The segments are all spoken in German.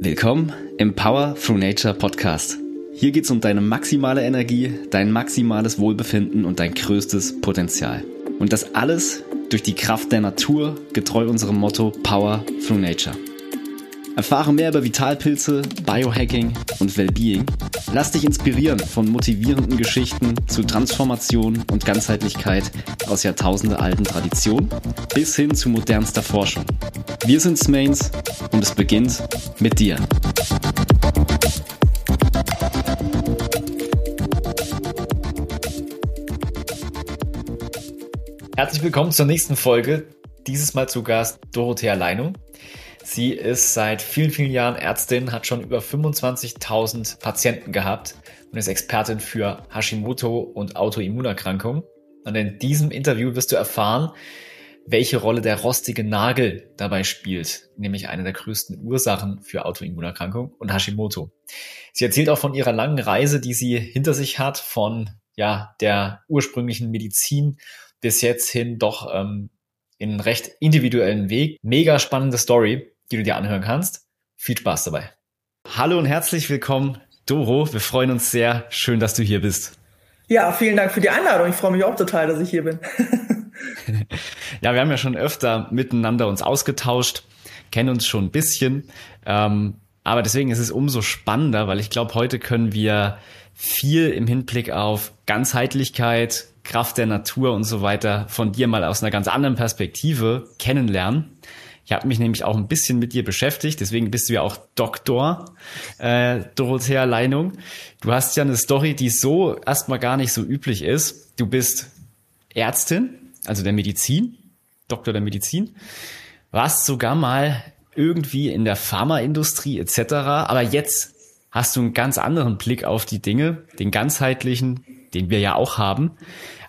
Willkommen im Power Through Nature Podcast. Hier geht es um deine maximale Energie, dein maximales Wohlbefinden und dein größtes Potenzial. Und das alles durch die Kraft der Natur, getreu unserem Motto Power Through Nature. Erfahre mehr über Vitalpilze, Biohacking und Wellbeing. Lass dich inspirieren von motivierenden Geschichten zu Transformation und Ganzheitlichkeit aus jahrtausendealten Traditionen bis hin zu modernster Forschung. Wir sind Smains und es beginnt mit dir. Herzlich willkommen zur nächsten Folge. Dieses Mal zu Gast Dorothea Leinung. Sie ist seit vielen, vielen Jahren Ärztin, hat schon über 25.000 Patienten gehabt und ist Expertin für Hashimoto und Autoimmunerkrankungen. Und in diesem Interview wirst du erfahren, welche Rolle der rostige Nagel dabei spielt, nämlich eine der größten Ursachen für Autoimmunerkrankungen und Hashimoto. Sie erzählt auch von ihrer langen Reise, die sie hinter sich hat, von ja der ursprünglichen Medizin bis jetzt hin doch ähm, in recht individuellen Weg. Mega spannende Story die du dir anhören kannst. Viel Spaß dabei. Hallo und herzlich willkommen, Doro. Wir freuen uns sehr. Schön, dass du hier bist. Ja, vielen Dank für die Einladung. Ich freue mich auch total, dass ich hier bin. ja, wir haben ja schon öfter miteinander uns ausgetauscht, kennen uns schon ein bisschen. Ähm, aber deswegen ist es umso spannender, weil ich glaube, heute können wir viel im Hinblick auf Ganzheitlichkeit, Kraft der Natur und so weiter von dir mal aus einer ganz anderen Perspektive kennenlernen. Ich habe mich nämlich auch ein bisschen mit dir beschäftigt, deswegen bist du ja auch Doktor, äh, Dorothea Leinung. Du hast ja eine Story, die so erstmal gar nicht so üblich ist. Du bist Ärztin, also der Medizin, Doktor der Medizin, warst sogar mal irgendwie in der Pharmaindustrie etc. Aber jetzt hast du einen ganz anderen Blick auf die Dinge, den ganzheitlichen, den wir ja auch haben.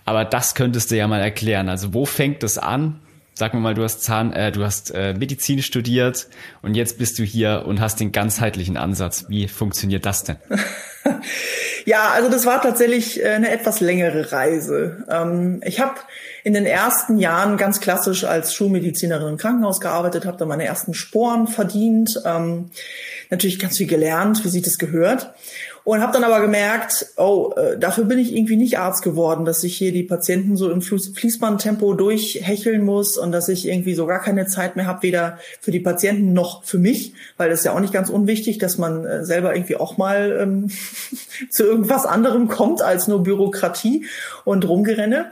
Aber das könntest du ja mal erklären. Also wo fängt es an? Sag mir mal, du hast Zahn, äh, du hast äh, Medizin studiert und jetzt bist du hier und hast den ganzheitlichen Ansatz. Wie funktioniert das denn? ja, also das war tatsächlich äh, eine etwas längere Reise. Ähm, ich habe in den ersten Jahren ganz klassisch als Schulmedizinerin im Krankenhaus gearbeitet, habe da meine ersten Sporen verdient, ähm, natürlich ganz viel gelernt, wie sich das gehört und habe dann aber gemerkt, oh, äh, dafür bin ich irgendwie nicht Arzt geworden, dass ich hier die Patienten so im Fließbandtempo durchhecheln muss und dass ich irgendwie so gar keine Zeit mehr habe, weder für die Patienten noch für mich, weil das ist ja auch nicht ganz unwichtig, dass man äh, selber irgendwie auch mal ähm, zu irgendwas anderem kommt als nur Bürokratie und Rumgerenne.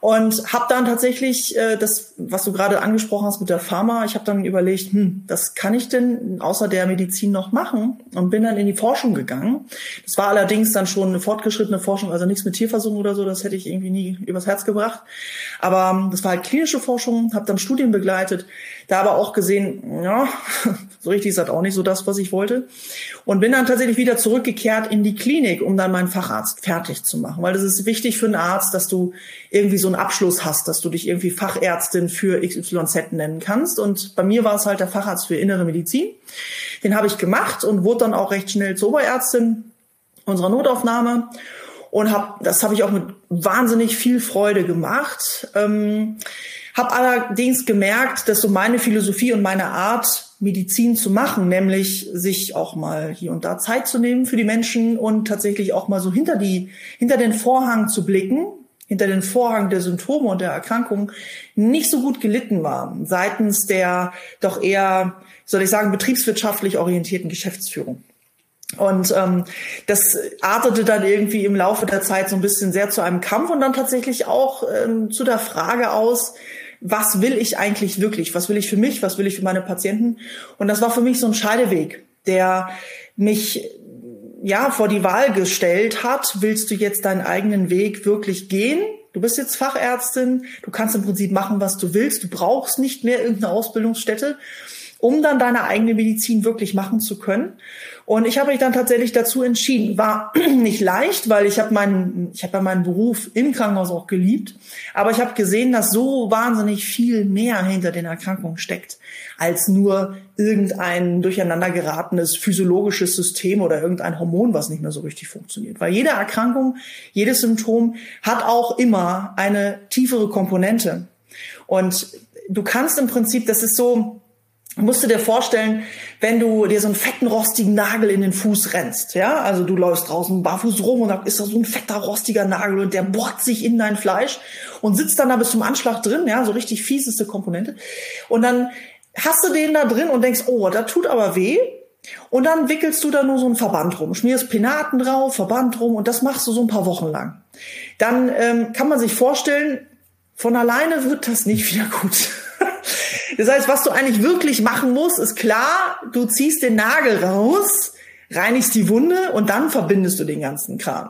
Und habe dann tatsächlich äh, das, was du gerade angesprochen hast mit der Pharma, ich habe dann überlegt, hm, was kann ich denn außer der Medizin noch machen? Und bin dann in die Forschung gegangen. Das war allerdings dann schon eine fortgeschrittene Forschung, also nichts mit Tierversuchen oder so, das hätte ich irgendwie nie übers Herz gebracht. Aber ähm, das war halt klinische Forschung, habe dann Studien begleitet, da aber auch gesehen, ja, so richtig ist das auch nicht so das, was ich wollte. Und bin dann tatsächlich wieder zurückgekehrt in die Klinik, um dann meinen Facharzt fertig zu machen. Weil das ist wichtig für einen Arzt, dass du irgendwie so einen Abschluss hast, dass du dich irgendwie Fachärztin für XYZ nennen kannst. Und bei mir war es halt der Facharzt für innere Medizin. Den habe ich gemacht und wurde dann auch recht schnell zur Oberärztin unserer Notaufnahme und hab, das habe ich auch mit wahnsinnig viel Freude gemacht. Ähm, habe allerdings gemerkt, dass so meine Philosophie und meine Art, Medizin zu machen, nämlich sich auch mal hier und da Zeit zu nehmen für die Menschen und tatsächlich auch mal so hinter die, hinter den Vorhang zu blicken, hinter den Vorhang der Symptome und der Erkrankung nicht so gut gelitten war seitens der doch eher, soll ich sagen, betriebswirtschaftlich orientierten Geschäftsführung. Und ähm, das artete dann irgendwie im Laufe der Zeit so ein bisschen sehr zu einem Kampf und dann tatsächlich auch ähm, zu der Frage aus, was will ich eigentlich wirklich? Was will ich für mich? Was will ich für meine Patienten? Und das war für mich so ein Scheideweg, der mich ja vor die Wahl gestellt hat. Willst du jetzt deinen eigenen Weg wirklich gehen? Du bist jetzt Fachärztin. Du kannst im Prinzip machen, was du willst. Du brauchst nicht mehr irgendeine Ausbildungsstätte, um dann deine eigene Medizin wirklich machen zu können. Und ich habe mich dann tatsächlich dazu entschieden. War nicht leicht, weil ich habe meinen, ich habe ja meinen Beruf im Krankenhaus auch geliebt. Aber ich habe gesehen, dass so wahnsinnig viel mehr hinter den Erkrankungen steckt, als nur irgendein durcheinander geratenes physiologisches System oder irgendein Hormon, was nicht mehr so richtig funktioniert. Weil jede Erkrankung, jedes Symptom hat auch immer eine tiefere Komponente. Und du kannst im Prinzip, das ist so, musst du dir vorstellen, wenn du dir so einen fetten rostigen Nagel in den Fuß rennst, ja, also du läufst draußen barfuß rum und da ist da so ein fetter rostiger Nagel und der bohrt sich in dein Fleisch und sitzt dann da bis zum Anschlag drin, ja, so richtig fieseste Komponente. Und dann hast du den da drin und denkst, oh, da tut aber weh. Und dann wickelst du da nur so einen Verband rum, schmierst Penaten drauf, Verband rum und das machst du so ein paar Wochen lang. Dann ähm, kann man sich vorstellen, von alleine wird das nicht wieder gut. Das heißt, was du eigentlich wirklich machen musst, ist klar, du ziehst den Nagel raus, reinigst die Wunde und dann verbindest du den ganzen Kram.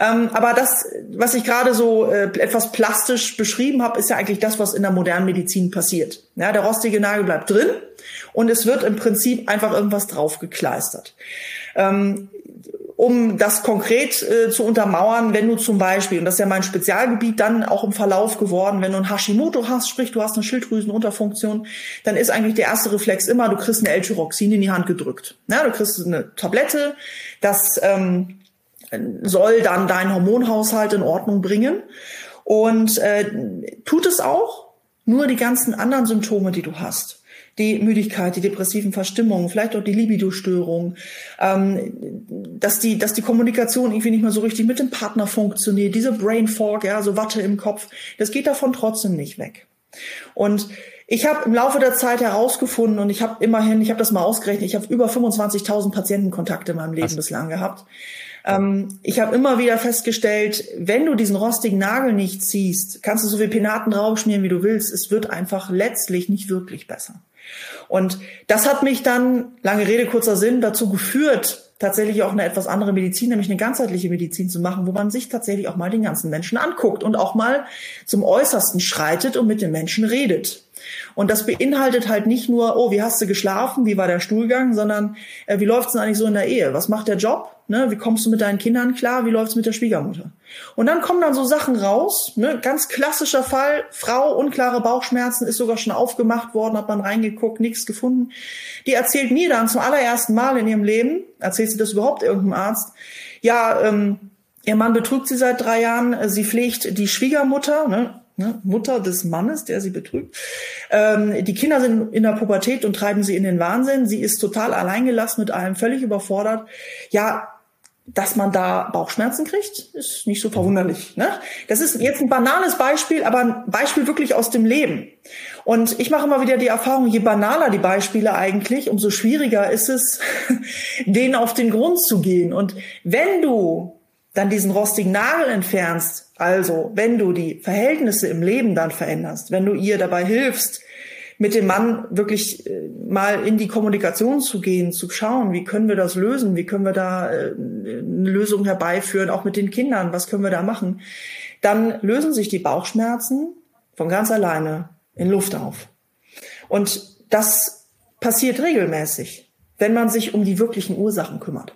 Ähm, aber das, was ich gerade so äh, etwas plastisch beschrieben habe, ist ja eigentlich das, was in der modernen Medizin passiert. Ja, der rostige Nagel bleibt drin und es wird im Prinzip einfach irgendwas draufgekleistert. Ähm, um das konkret äh, zu untermauern, wenn du zum Beispiel, und das ist ja mein Spezialgebiet dann auch im Verlauf geworden, wenn du ein Hashimoto hast, sprich du hast eine Schilddrüsenunterfunktion, dann ist eigentlich der erste Reflex immer, du kriegst ein L-Tyroxin in die Hand gedrückt. Ja, du kriegst eine Tablette, das ähm, soll dann deinen Hormonhaushalt in Ordnung bringen und äh, tut es auch, nur die ganzen anderen Symptome, die du hast die Müdigkeit, die depressiven Verstimmungen, vielleicht auch die Libido-Störung, ähm, dass die, dass die Kommunikation irgendwie nicht mehr so richtig mit dem Partner funktioniert, diese Brain Fog, ja, so Watte im Kopf, das geht davon trotzdem nicht weg. Und ich habe im Laufe der Zeit herausgefunden und ich habe immerhin, ich habe das mal ausgerechnet, ich habe über 25.000 Patientenkontakte in meinem Leben Was? bislang gehabt. Ähm, ich habe immer wieder festgestellt, wenn du diesen rostigen Nagel nicht ziehst, kannst du so viel Penaten draufschmieren, wie du willst. Es wird einfach letztlich nicht wirklich besser. Und das hat mich dann, lange Rede, kurzer Sinn, dazu geführt, tatsächlich auch eine etwas andere Medizin, nämlich eine ganzheitliche Medizin zu machen, wo man sich tatsächlich auch mal den ganzen Menschen anguckt und auch mal zum Äußersten schreitet und mit den Menschen redet. Und das beinhaltet halt nicht nur, oh, wie hast du geschlafen, wie war der Stuhlgang, sondern äh, wie läuft's denn eigentlich so in der Ehe? Was macht der Job? Ne? Wie kommst du mit deinen Kindern klar? Wie läuft's mit der Schwiegermutter? Und dann kommen dann so Sachen raus, ne? ganz klassischer Fall, Frau, unklare Bauchschmerzen, ist sogar schon aufgemacht worden, hat man reingeguckt, nichts gefunden. Die erzählt mir dann zum allerersten Mal in ihrem Leben, erzählt sie das überhaupt irgendeinem Arzt, ja, ähm, Ihr Mann betrügt sie seit drei Jahren. Sie pflegt die Schwiegermutter, ne? ne, Mutter des Mannes, der sie betrügt. Ähm, die Kinder sind in der Pubertät und treiben sie in den Wahnsinn. Sie ist total alleingelassen mit allem, völlig überfordert. Ja, dass man da Bauchschmerzen kriegt, ist nicht so verwunderlich. Ne? Das ist jetzt ein banales Beispiel, aber ein Beispiel wirklich aus dem Leben. Und ich mache immer wieder die Erfahrung, je banaler die Beispiele eigentlich, umso schwieriger ist es, denen auf den Grund zu gehen. Und wenn du dann diesen rostigen Nagel entfernst, also wenn du die Verhältnisse im Leben dann veränderst, wenn du ihr dabei hilfst, mit dem Mann wirklich äh, mal in die Kommunikation zu gehen, zu schauen, wie können wir das lösen, wie können wir da äh, eine Lösung herbeiführen, auch mit den Kindern, was können wir da machen, dann lösen sich die Bauchschmerzen von ganz alleine in Luft auf. Und das passiert regelmäßig, wenn man sich um die wirklichen Ursachen kümmert.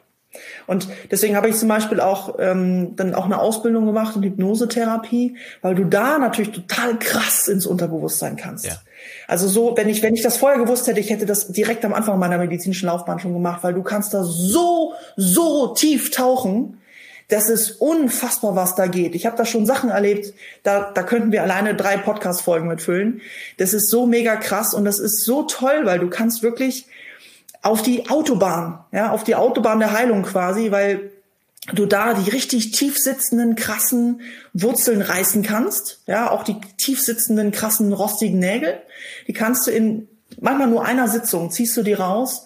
Und deswegen habe ich zum Beispiel auch ähm, dann auch eine Ausbildung gemacht in Hypnosetherapie, weil du da natürlich total krass ins Unterbewusstsein kannst. Ja. Also so, wenn ich wenn ich das vorher gewusst hätte, ich hätte das direkt am Anfang meiner medizinischen Laufbahn schon gemacht, weil du kannst da so so tief tauchen. Das ist unfassbar, was da geht. Ich habe da schon Sachen erlebt, da, da könnten wir alleine drei Podcast-Folgen mitfüllen. Das ist so mega krass und das ist so toll, weil du kannst wirklich auf die Autobahn, ja, auf die Autobahn der Heilung quasi, weil du da die richtig tief sitzenden, krassen Wurzeln reißen kannst, ja, auch die tief sitzenden, krassen, rostigen Nägel, die kannst du in manchmal nur einer Sitzung, ziehst du die raus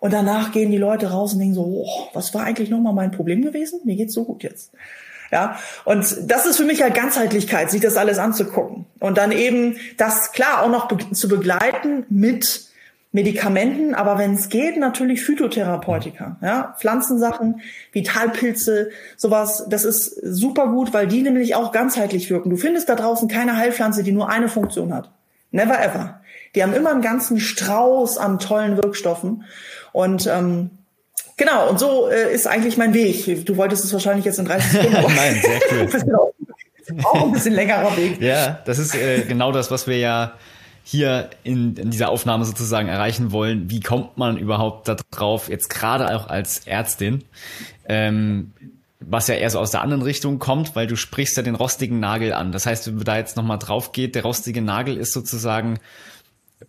und danach gehen die Leute raus und denken so, oh, was war eigentlich nochmal mein Problem gewesen? Mir geht's so gut jetzt. Ja, und das ist für mich halt Ganzheitlichkeit, sich das alles anzugucken. Und dann eben das klar auch noch zu begleiten mit Medikamenten, aber wenn es geht, natürlich Phytotherapeutika, ja, Pflanzensachen, Vitalpilze, sowas, das ist super gut, weil die nämlich auch ganzheitlich wirken. Du findest da draußen keine Heilpflanze, die nur eine Funktion hat. Never ever. Die haben immer einen ganzen Strauß an tollen Wirkstoffen und ähm, genau, und so äh, ist eigentlich mein Weg. Du wolltest es wahrscheinlich jetzt in 30 Sekunden. Nein, sehr cool. auch ein bisschen längerer Weg. Ja, das ist äh, genau das, was wir ja hier in, in dieser Aufnahme sozusagen erreichen wollen. Wie kommt man überhaupt darauf, jetzt gerade auch als Ärztin, ähm, was ja eher so aus der anderen Richtung kommt, weil du sprichst ja den rostigen Nagel an. Das heißt, wenn man da jetzt nochmal drauf geht, der rostige Nagel ist sozusagen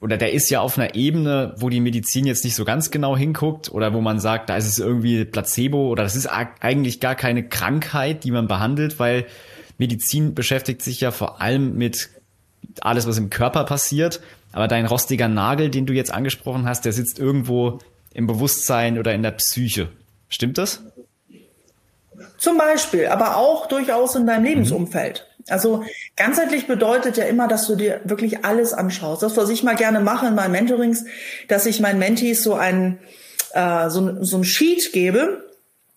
oder der ist ja auf einer Ebene, wo die Medizin jetzt nicht so ganz genau hinguckt oder wo man sagt, da ist es irgendwie Placebo oder das ist eigentlich gar keine Krankheit, die man behandelt, weil Medizin beschäftigt sich ja vor allem mit alles, was im Körper passiert. Aber dein rostiger Nagel, den du jetzt angesprochen hast, der sitzt irgendwo im Bewusstsein oder in der Psyche. Stimmt das? Zum Beispiel, aber auch durchaus in deinem Lebensumfeld. Also ganzheitlich bedeutet ja immer, dass du dir wirklich alles anschaust. Das, was ich mal gerne mache in meinen Mentorings, dass ich meinen Mentees so ein, äh, so, so ein Sheet gebe,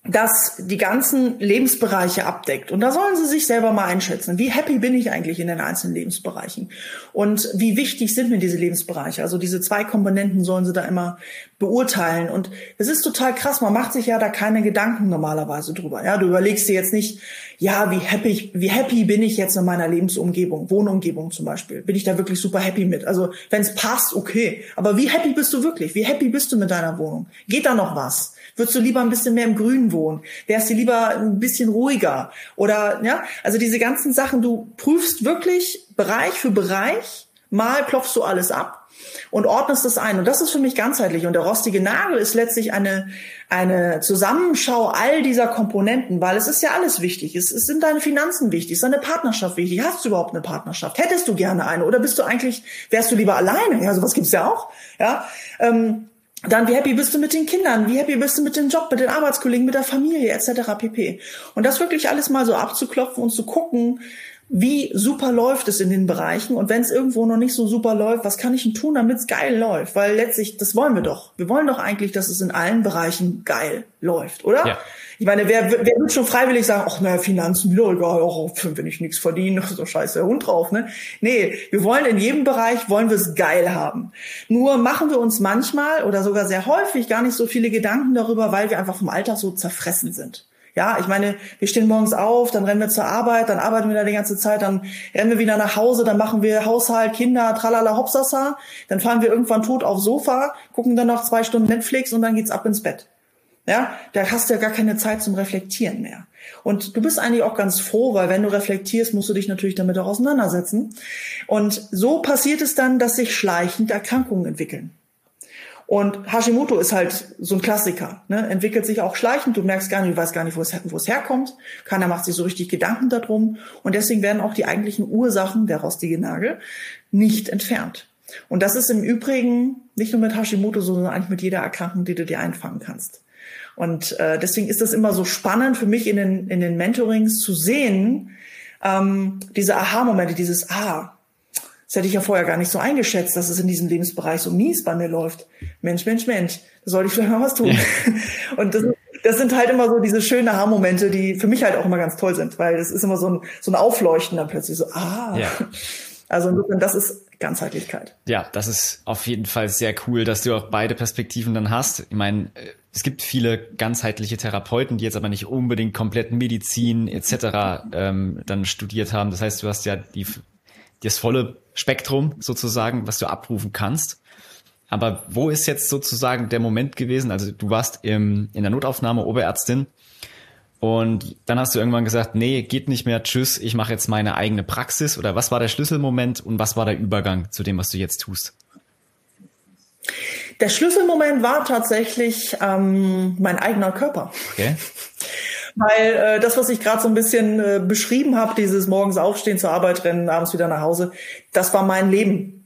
das die ganzen Lebensbereiche abdeckt. Und da sollen Sie sich selber mal einschätzen. Wie happy bin ich eigentlich in den einzelnen Lebensbereichen? Und wie wichtig sind mir diese Lebensbereiche? Also diese zwei Komponenten sollen Sie da immer beurteilen. Und es ist total krass. Man macht sich ja da keine Gedanken normalerweise drüber. Ja, du überlegst dir jetzt nicht, ja, wie happy, wie happy bin ich jetzt in meiner Lebensumgebung, Wohnumgebung zum Beispiel? Bin ich da wirklich super happy mit? Also, wenn es passt, okay. Aber wie happy bist du wirklich? Wie happy bist du mit deiner Wohnung? Geht da noch was? Würdest du lieber ein bisschen mehr im Grün wohnen? Wärst du lieber ein bisschen ruhiger? Oder, ja, also diese ganzen Sachen, du prüfst wirklich Bereich für Bereich, mal klopfst du alles ab und ordnest es ein. Und das ist für mich ganzheitlich. Und der rostige Nagel ist letztlich eine, eine Zusammenschau all dieser Komponenten, weil es ist ja alles wichtig. Es, es sind deine Finanzen wichtig, ist deine Partnerschaft wichtig. Hast du überhaupt eine Partnerschaft? Hättest du gerne eine? Oder bist du eigentlich, wärst du lieber alleine? Ja, sowas gibt's ja auch. Ja, ähm, dann, wie happy bist du mit den Kindern? Wie happy bist du mit dem Job, mit den Arbeitskollegen, mit der Familie etc. pp. Und das wirklich alles mal so abzuklopfen und zu gucken, wie super läuft es in den Bereichen und wenn es irgendwo noch nicht so super läuft, was kann ich denn tun, damit es geil läuft? Weil letztlich, das wollen wir doch. Wir wollen doch eigentlich, dass es in allen Bereichen geil läuft, oder? Ja. Ich meine, wer, wer wird schon freiwillig sagen, ach naja, Finanzen, mir egal, auch wenn ich nichts verdiene, so scheiße der Hund drauf, ne? Nee, wir wollen in jedem Bereich, wollen wir es geil haben. Nur machen wir uns manchmal oder sogar sehr häufig gar nicht so viele Gedanken darüber, weil wir einfach vom Alltag so zerfressen sind. Ja, ich meine, wir stehen morgens auf, dann rennen wir zur Arbeit, dann arbeiten wir da die ganze Zeit, dann rennen wir wieder nach Hause, dann machen wir Haushalt, Kinder, tralala, hopsasa, dann fahren wir irgendwann tot aufs Sofa, gucken dann noch zwei Stunden Netflix und dann geht's ab ins Bett. Ja, da hast du ja gar keine Zeit zum Reflektieren mehr. Und du bist eigentlich auch ganz froh, weil wenn du reflektierst, musst du dich natürlich damit auch auseinandersetzen. Und so passiert es dann, dass sich schleichend Erkrankungen entwickeln. Und Hashimoto ist halt so ein Klassiker, ne? entwickelt sich auch schleichend. Du merkst gar nicht, du weißt gar nicht, wo es, wo es herkommt. Keiner macht sich so richtig Gedanken darum. Und deswegen werden auch die eigentlichen Ursachen, der rostige Nagel, nicht entfernt. Und das ist im Übrigen nicht nur mit Hashimoto, sondern eigentlich mit jeder Erkrankung, die du dir einfangen kannst. Und äh, deswegen ist das immer so spannend für mich in den, in den Mentorings zu sehen, ähm, diese Aha-Momente, dieses Ah, das hätte ich ja vorher gar nicht so eingeschätzt, dass es in diesem Lebensbereich so mies bei mir läuft. Mensch, Mensch, Mensch, da sollte ich vielleicht mal was tun. Ja. Und das, das sind halt immer so diese schönen Aha-Momente, die für mich halt auch immer ganz toll sind, weil das ist immer so ein, so ein Aufleuchten dann plötzlich so, ah. Ja. Also insofern, das ist Ganzheitlichkeit. Ja, das ist auf jeden Fall sehr cool, dass du auch beide Perspektiven dann hast. Ich meine, es gibt viele ganzheitliche Therapeuten, die jetzt aber nicht unbedingt komplett Medizin etc. Ähm, dann studiert haben. Das heißt, du hast ja die, das volle Spektrum sozusagen, was du abrufen kannst. Aber wo ist jetzt sozusagen der Moment gewesen? Also du warst im, in der Notaufnahme Oberärztin und dann hast du irgendwann gesagt, nee, geht nicht mehr, tschüss, ich mache jetzt meine eigene Praxis. Oder was war der Schlüsselmoment und was war der Übergang zu dem, was du jetzt tust? Der Schlüsselmoment war tatsächlich ähm, mein eigener Körper. Okay. Weil äh, das, was ich gerade so ein bisschen äh, beschrieben habe, dieses morgens aufstehen, zur Arbeit rennen, abends wieder nach Hause, das war mein Leben.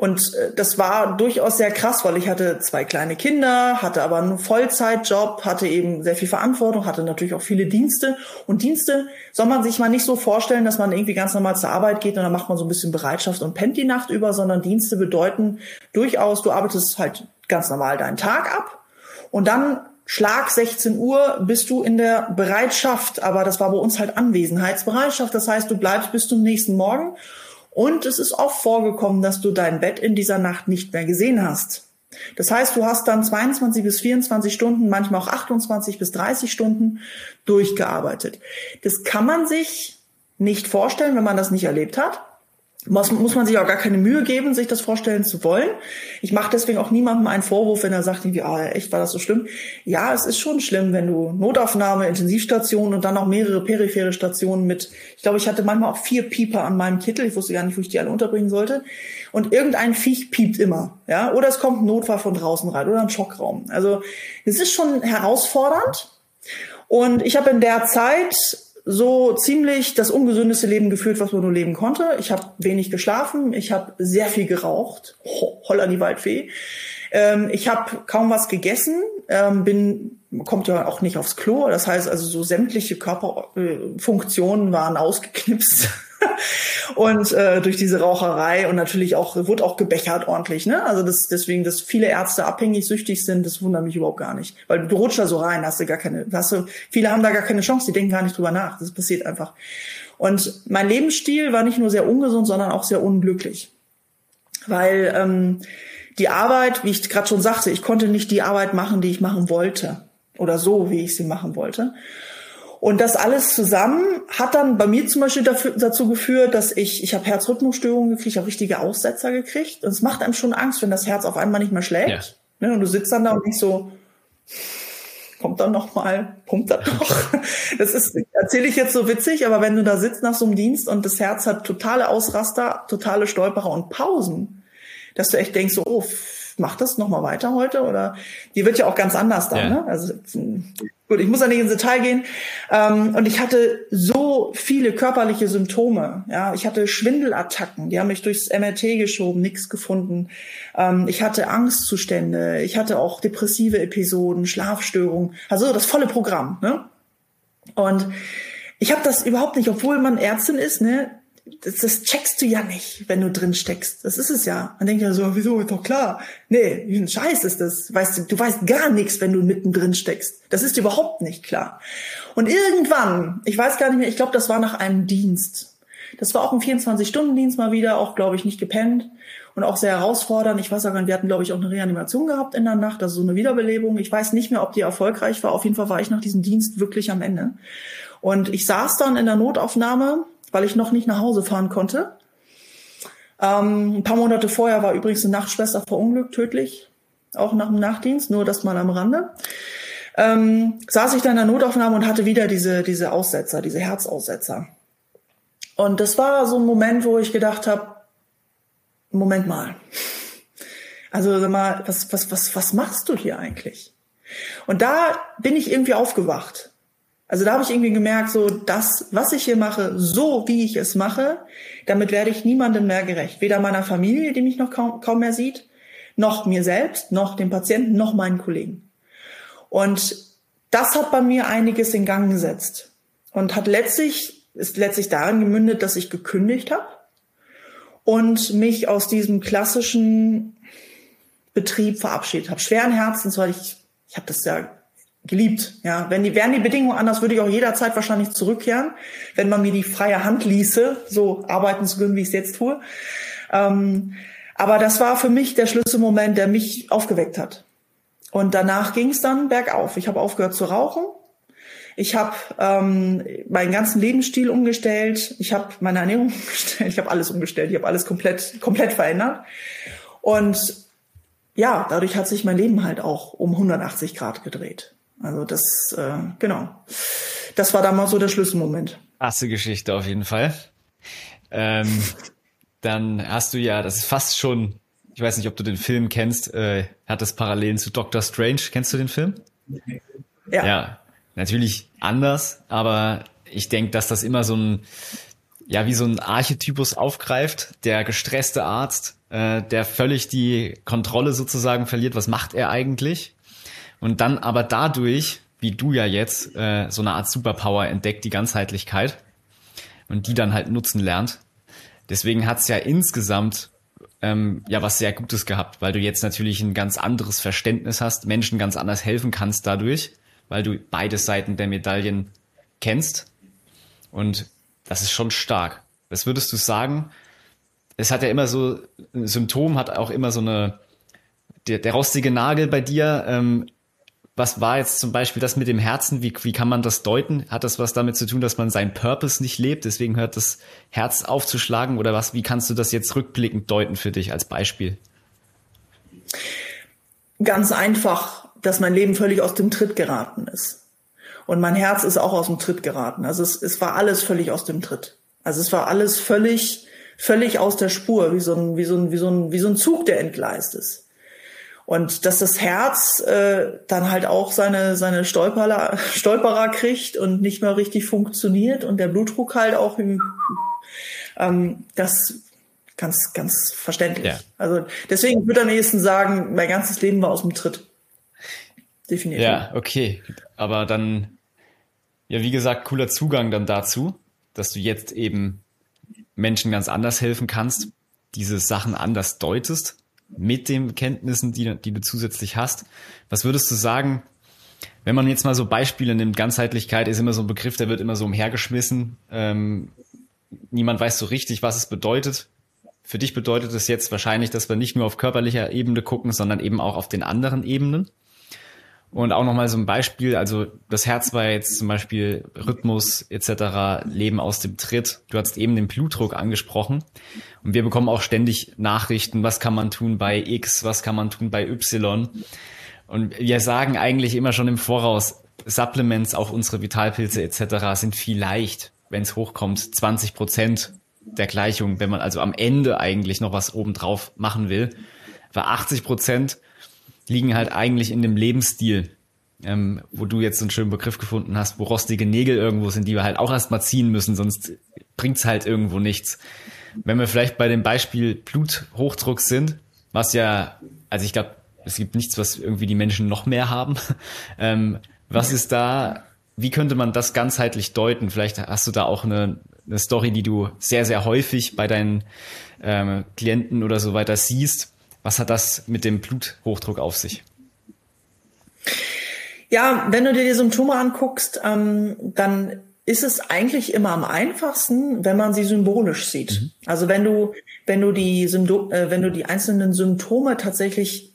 Und äh, das war durchaus sehr krass, weil ich hatte zwei kleine Kinder, hatte aber einen Vollzeitjob, hatte eben sehr viel Verantwortung, hatte natürlich auch viele Dienste. Und Dienste soll man sich mal nicht so vorstellen, dass man irgendwie ganz normal zur Arbeit geht und dann macht man so ein bisschen Bereitschaft und pennt die Nacht über, sondern Dienste bedeuten durchaus, du arbeitest halt ganz normal deinen Tag ab und dann Schlag 16 Uhr bist du in der Bereitschaft, aber das war bei uns halt Anwesenheitsbereitschaft. Das heißt, du bleibst bis zum nächsten Morgen und es ist auch vorgekommen, dass du dein Bett in dieser Nacht nicht mehr gesehen hast. Das heißt, du hast dann 22 bis 24 Stunden, manchmal auch 28 bis 30 Stunden durchgearbeitet. Das kann man sich nicht vorstellen, wenn man das nicht erlebt hat. Muss, muss man sich auch gar keine Mühe geben, sich das vorstellen zu wollen. Ich mache deswegen auch niemandem einen Vorwurf, wenn er sagt, irgendwie, ah, echt war das so schlimm. Ja, es ist schon schlimm, wenn du Notaufnahme, Intensivstation und dann noch mehrere periphere Stationen mit, ich glaube, ich hatte manchmal auch vier Pieper an meinem Kittel. Ich wusste gar nicht, wo ich die alle unterbringen sollte. Und irgendein Viech piept immer, ja. Oder es kommt ein Notfall von draußen rein oder ein Schockraum. Also es ist schon herausfordernd. Und ich habe in der Zeit so ziemlich das ungesündeste Leben geführt, was man nur leben konnte. Ich habe wenig geschlafen, ich habe sehr viel geraucht, holla die Waldfee. Ähm, ich habe kaum was gegessen, ähm, bin kommt ja auch nicht aufs Klo. Das heißt also so sämtliche Körperfunktionen waren ausgeknipst. Und äh, durch diese Raucherei und natürlich auch wurde auch gebechert ordentlich, ne? Also das deswegen, dass viele Ärzte abhängig süchtig sind, das wundert mich überhaupt gar nicht, weil du rutschst da so rein, hast du gar keine, hast du, viele haben da gar keine Chance, die denken gar nicht drüber nach, das passiert einfach. Und mein Lebensstil war nicht nur sehr ungesund, sondern auch sehr unglücklich, weil ähm, die Arbeit, wie ich gerade schon sagte, ich konnte nicht die Arbeit machen, die ich machen wollte oder so, wie ich sie machen wollte. Und das alles zusammen hat dann bei mir zum Beispiel dafür, dazu geführt, dass ich, ich habe Herzrhythmusstörungen gekriegt, habe richtige Aussetzer gekriegt. Und es macht einem schon Angst, wenn das Herz auf einmal nicht mehr schlägt. Ja. Ne, und du sitzt dann da und nicht so, kommt dann noch mal, pumpt das doch. Das ist, erzähle ich jetzt so witzig, aber wenn du da sitzt nach so einem Dienst und das Herz hat totale Ausraster, totale Stolperer und Pausen, dass du echt denkst so, oh, mach das noch mal weiter heute oder die wird ja auch ganz anders dann. Ja. Ne? Also gut, ich muss da nicht ins Detail gehen. Ähm, und ich hatte so viele körperliche Symptome. Ja, ich hatte Schwindelattacken, die haben mich durchs MRT geschoben, nichts gefunden. Ähm, ich hatte Angstzustände, ich hatte auch depressive Episoden, Schlafstörungen, also das volle Programm. Ne? Und ich habe das überhaupt nicht, obwohl man Ärztin ist, ne, das, das checkst du ja nicht, wenn du drin steckst. Das ist es ja. Man denkt ja so, wieso, ist doch klar. Nee, wie ein Scheiß ist das. Weißt du, du weißt gar nichts, wenn du mittendrin steckst. Das ist überhaupt nicht klar. Und irgendwann, ich weiß gar nicht mehr, ich glaube, das war nach einem Dienst. Das war auch ein 24-Stunden-Dienst mal wieder, auch, glaube ich, nicht gepennt und auch sehr herausfordernd. Ich weiß auch nicht, wir hatten, glaube ich, auch eine Reanimation gehabt in der Nacht, also so eine Wiederbelebung. Ich weiß nicht mehr, ob die erfolgreich war. Auf jeden Fall war ich nach diesem Dienst wirklich am Ende. Und ich saß dann in der Notaufnahme weil ich noch nicht nach Hause fahren konnte. Ähm, ein paar Monate vorher war übrigens eine Nachtschwester verunglückt, tödlich, auch nach dem Nachtdienst, nur das mal am Rande. Ähm, saß ich dann in der Notaufnahme und hatte wieder diese, diese Aussetzer, diese Herzaussetzer. Und das war so ein Moment, wo ich gedacht habe, Moment mal. Also sag mal, was, was, was, was machst du hier eigentlich? Und da bin ich irgendwie aufgewacht. Also da habe ich irgendwie gemerkt, so das, was ich hier mache, so wie ich es mache, damit werde ich niemandem mehr gerecht. Weder meiner Familie, die mich noch kaum, kaum mehr sieht, noch mir selbst, noch dem Patienten, noch meinen Kollegen. Und das hat bei mir einiges in Gang gesetzt und hat letztlich, ist letztlich darin gemündet, dass ich gekündigt habe und mich aus diesem klassischen Betrieb verabschiedet habe. Schweren Herzens, weil ich, ich habe das ja geliebt. Ja, wenn die wären die Bedingungen anders, würde ich auch jederzeit wahrscheinlich zurückkehren, wenn man mir die freie Hand ließe, so arbeiten zu können, wie ich es jetzt tue. Ähm, aber das war für mich der Schlüsselmoment, der mich aufgeweckt hat. Und danach ging es dann bergauf. Ich habe aufgehört zu rauchen. Ich habe ähm, meinen ganzen Lebensstil umgestellt. Ich habe meine Ernährung umgestellt. Ich habe alles umgestellt. Ich habe alles komplett komplett verändert. Und ja, dadurch hat sich mein Leben halt auch um 180 Grad gedreht. Also das, äh, genau. Das war damals so der Schlüsselmoment. Krasse Geschichte auf jeden Fall. Ähm, dann hast du ja, das ist fast schon, ich weiß nicht, ob du den Film kennst, äh, hat das Parallelen zu Doctor Strange. Kennst du den Film? Ja. Ja, natürlich anders, aber ich denke, dass das immer so ein, ja, wie so ein Archetypus aufgreift, der gestresste Arzt, äh, der völlig die Kontrolle sozusagen verliert. Was macht er eigentlich? Und dann aber dadurch, wie du ja jetzt, äh, so eine Art Superpower entdeckt, die Ganzheitlichkeit und die dann halt nutzen lernt. Deswegen hat's ja insgesamt ähm, ja was sehr Gutes gehabt, weil du jetzt natürlich ein ganz anderes Verständnis hast, Menschen ganz anders helfen kannst dadurch, weil du beide Seiten der Medaillen kennst. Und das ist schon stark. Was würdest du sagen? Es hat ja immer so, ein Symptom hat auch immer so eine, der, der rostige Nagel bei dir, ähm, was war jetzt zum Beispiel das mit dem Herzen? Wie, wie kann man das deuten? Hat das was damit zu tun, dass man seinen Purpose nicht lebt? Deswegen hört das Herz aufzuschlagen oder was? Wie kannst du das jetzt rückblickend deuten für dich als Beispiel? Ganz einfach, dass mein Leben völlig aus dem Tritt geraten ist. Und mein Herz ist auch aus dem Tritt geraten. Also es, es war alles völlig aus dem Tritt. Also es war alles völlig, völlig aus der Spur, wie so ein, wie so ein, wie so ein, wie so ein Zug, der entgleist ist. Und dass das Herz äh, dann halt auch seine, seine Stolperer, Stolperer kriegt und nicht mehr richtig funktioniert und der Blutdruck halt auch, ähm, das ganz, ganz verständlich. Ja. Also deswegen würde ich am ehesten sagen, mein ganzes Leben war aus dem Tritt. Definitiv. Ja, okay. Aber dann, ja, wie gesagt, cooler Zugang dann dazu, dass du jetzt eben Menschen ganz anders helfen kannst, diese Sachen anders deutest mit den Kenntnissen, die, die du zusätzlich hast. Was würdest du sagen, wenn man jetzt mal so Beispiele nimmt, Ganzheitlichkeit ist immer so ein Begriff, der wird immer so umhergeschmissen. Ähm, niemand weiß so richtig, was es bedeutet. Für dich bedeutet es jetzt wahrscheinlich, dass wir nicht nur auf körperlicher Ebene gucken, sondern eben auch auf den anderen Ebenen. Und auch nochmal so ein Beispiel, also das Herz war jetzt zum Beispiel Rhythmus etc., Leben aus dem Tritt. Du hast eben den Blutdruck angesprochen. Und wir bekommen auch ständig Nachrichten, was kann man tun bei X, was kann man tun bei Y. Und wir sagen eigentlich immer schon im Voraus, Supplements, auch unsere Vitalpilze etc. sind vielleicht, wenn es hochkommt, 20 Prozent der Gleichung, wenn man also am Ende eigentlich noch was obendrauf machen will. Weil 80 Prozent liegen halt eigentlich in dem Lebensstil, ähm, wo du jetzt so einen schönen Begriff gefunden hast, wo rostige Nägel irgendwo sind, die wir halt auch erstmal ziehen müssen, sonst bringt's halt irgendwo nichts. Wenn wir vielleicht bei dem Beispiel Bluthochdruck sind, was ja, also ich glaube, es gibt nichts, was irgendwie die Menschen noch mehr haben. Ähm, was ist da, wie könnte man das ganzheitlich deuten? Vielleicht hast du da auch eine, eine Story, die du sehr, sehr häufig bei deinen ähm, Klienten oder so weiter siehst, was hat das mit dem Bluthochdruck auf sich? Ja, wenn du dir die Symptome anguckst, ähm, dann ist es eigentlich immer am einfachsten, wenn man sie symbolisch sieht. Mhm. Also wenn du, wenn du die Symptome, äh, wenn du die einzelnen Symptome tatsächlich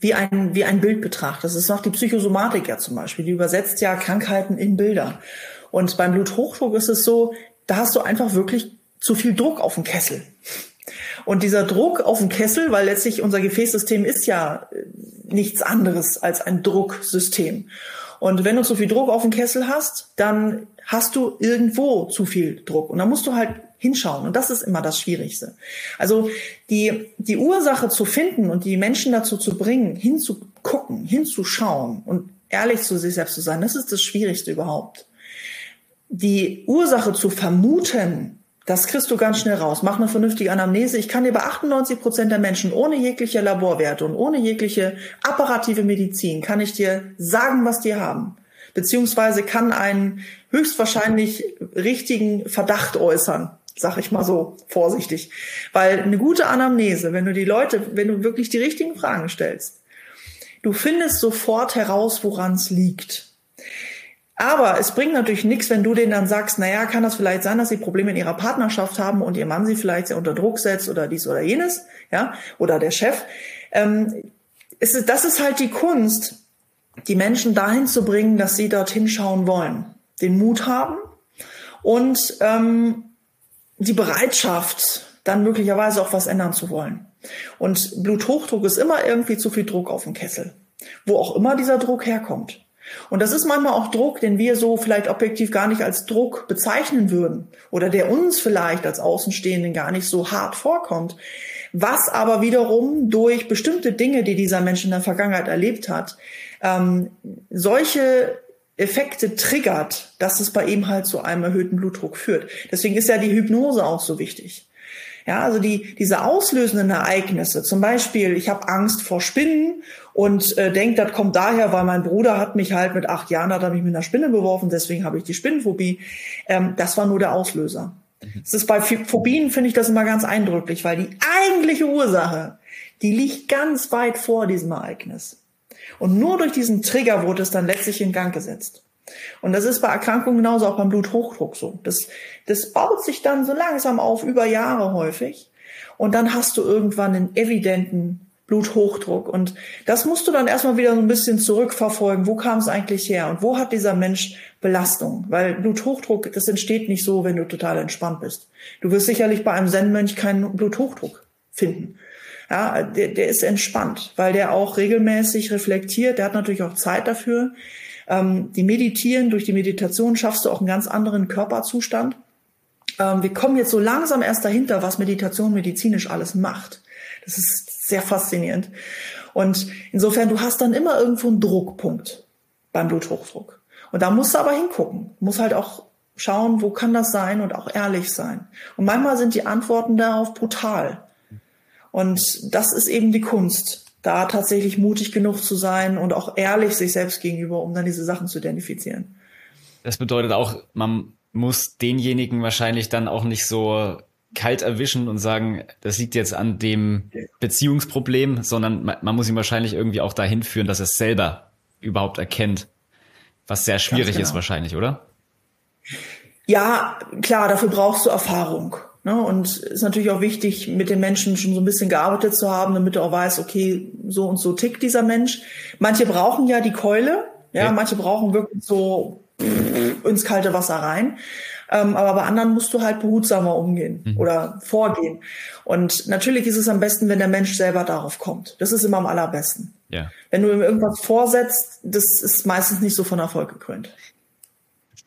wie ein, wie ein Bild betrachtest. Das ist auch die Psychosomatik ja zum Beispiel. Die übersetzt ja Krankheiten in Bilder. Und beim Bluthochdruck ist es so, da hast du einfach wirklich zu viel Druck auf dem Kessel. Und dieser Druck auf den Kessel, weil letztlich unser Gefäßsystem ist ja äh, nichts anderes als ein Drucksystem. Und wenn du zu viel Druck auf den Kessel hast, dann hast du irgendwo zu viel Druck. Und da musst du halt hinschauen. Und das ist immer das Schwierigste. Also die, die Ursache zu finden und die Menschen dazu zu bringen, hinzugucken, hinzuschauen und ehrlich zu sich selbst zu sein, das ist das Schwierigste überhaupt. Die Ursache zu vermuten, das kriegst du ganz schnell raus. Mach eine vernünftige Anamnese. Ich kann dir bei 98 Prozent der Menschen ohne jegliche Laborwerte und ohne jegliche apparative Medizin kann ich dir sagen, was die haben. Beziehungsweise kann einen höchstwahrscheinlich richtigen Verdacht äußern. Sag ich mal so vorsichtig. Weil eine gute Anamnese, wenn du die Leute, wenn du wirklich die richtigen Fragen stellst, du findest sofort heraus, woran es liegt. Aber es bringt natürlich nichts, wenn du denen dann sagst, naja, kann das vielleicht sein, dass sie Probleme in ihrer Partnerschaft haben und ihr Mann sie vielleicht sehr unter Druck setzt oder dies oder jenes, ja, oder der Chef. Ähm, ist, das ist halt die Kunst, die Menschen dahin zu bringen, dass sie dorthin schauen wollen, den Mut haben und ähm, die Bereitschaft, dann möglicherweise auch was ändern zu wollen. Und Bluthochdruck ist immer irgendwie zu viel Druck auf dem Kessel, wo auch immer dieser Druck herkommt. Und das ist manchmal auch Druck, den wir so vielleicht objektiv gar nicht als Druck bezeichnen würden oder der uns vielleicht als Außenstehenden gar nicht so hart vorkommt, was aber wiederum durch bestimmte Dinge, die dieser Mensch in der Vergangenheit erlebt hat, ähm, solche Effekte triggert, dass es bei ihm halt zu einem erhöhten Blutdruck führt. Deswegen ist ja die Hypnose auch so wichtig. Ja, also die, diese auslösenden Ereignisse, zum Beispiel, ich habe Angst vor Spinnen und äh, denke, das kommt daher, weil mein Bruder hat mich halt mit acht Jahren, hat er mich mit einer Spinne beworfen, deswegen habe ich die Spinnenphobie. Ähm, das war nur der Auslöser. Das ist bei Phobien, finde ich das immer ganz eindrücklich, weil die eigentliche Ursache, die liegt ganz weit vor diesem Ereignis. Und nur durch diesen Trigger wurde es dann letztlich in Gang gesetzt. Und das ist bei Erkrankungen genauso auch beim Bluthochdruck so. Das, das baut sich dann so langsam auf über Jahre häufig. Und dann hast du irgendwann einen evidenten Bluthochdruck. Und das musst du dann erstmal wieder so ein bisschen zurückverfolgen. Wo kam es eigentlich her? Und wo hat dieser Mensch Belastung? Weil Bluthochdruck, das entsteht nicht so, wenn du total entspannt bist. Du wirst sicherlich bei einem Zen-Mönch keinen Bluthochdruck finden. Ja, der, der ist entspannt, weil der auch regelmäßig reflektiert. Der hat natürlich auch Zeit dafür. Ähm, die Meditieren, durch die Meditation schaffst du auch einen ganz anderen Körperzustand. Ähm, wir kommen jetzt so langsam erst dahinter, was Meditation medizinisch alles macht. Das ist sehr faszinierend. Und insofern, du hast dann immer irgendwo einen Druckpunkt beim Bluthochdruck. Und da musst du aber hingucken. Muss halt auch schauen, wo kann das sein und auch ehrlich sein. Und manchmal sind die Antworten darauf brutal. Und das ist eben die Kunst, da tatsächlich mutig genug zu sein und auch ehrlich sich selbst gegenüber, um dann diese Sachen zu identifizieren. Das bedeutet auch, man muss denjenigen wahrscheinlich dann auch nicht so kalt erwischen und sagen, das liegt jetzt an dem Beziehungsproblem, sondern man, man muss ihn wahrscheinlich irgendwie auch dahin führen, dass er es selber überhaupt erkennt. Was sehr schwierig genau. ist wahrscheinlich, oder? Ja, klar, dafür brauchst du Erfahrung. Ne? Und ist natürlich auch wichtig, mit den Menschen schon so ein bisschen gearbeitet zu haben, damit du auch weißt, okay, so und so tickt dieser Mensch. Manche brauchen ja die Keule, ja, ja. manche brauchen wirklich so ins kalte Wasser rein. Ähm, aber bei anderen musst du halt behutsamer umgehen mhm. oder vorgehen. Und natürlich ist es am besten, wenn der Mensch selber darauf kommt. Das ist immer am allerbesten. Ja. Wenn du ihm irgendwas vorsetzt, das ist meistens nicht so von Erfolg gekrönt.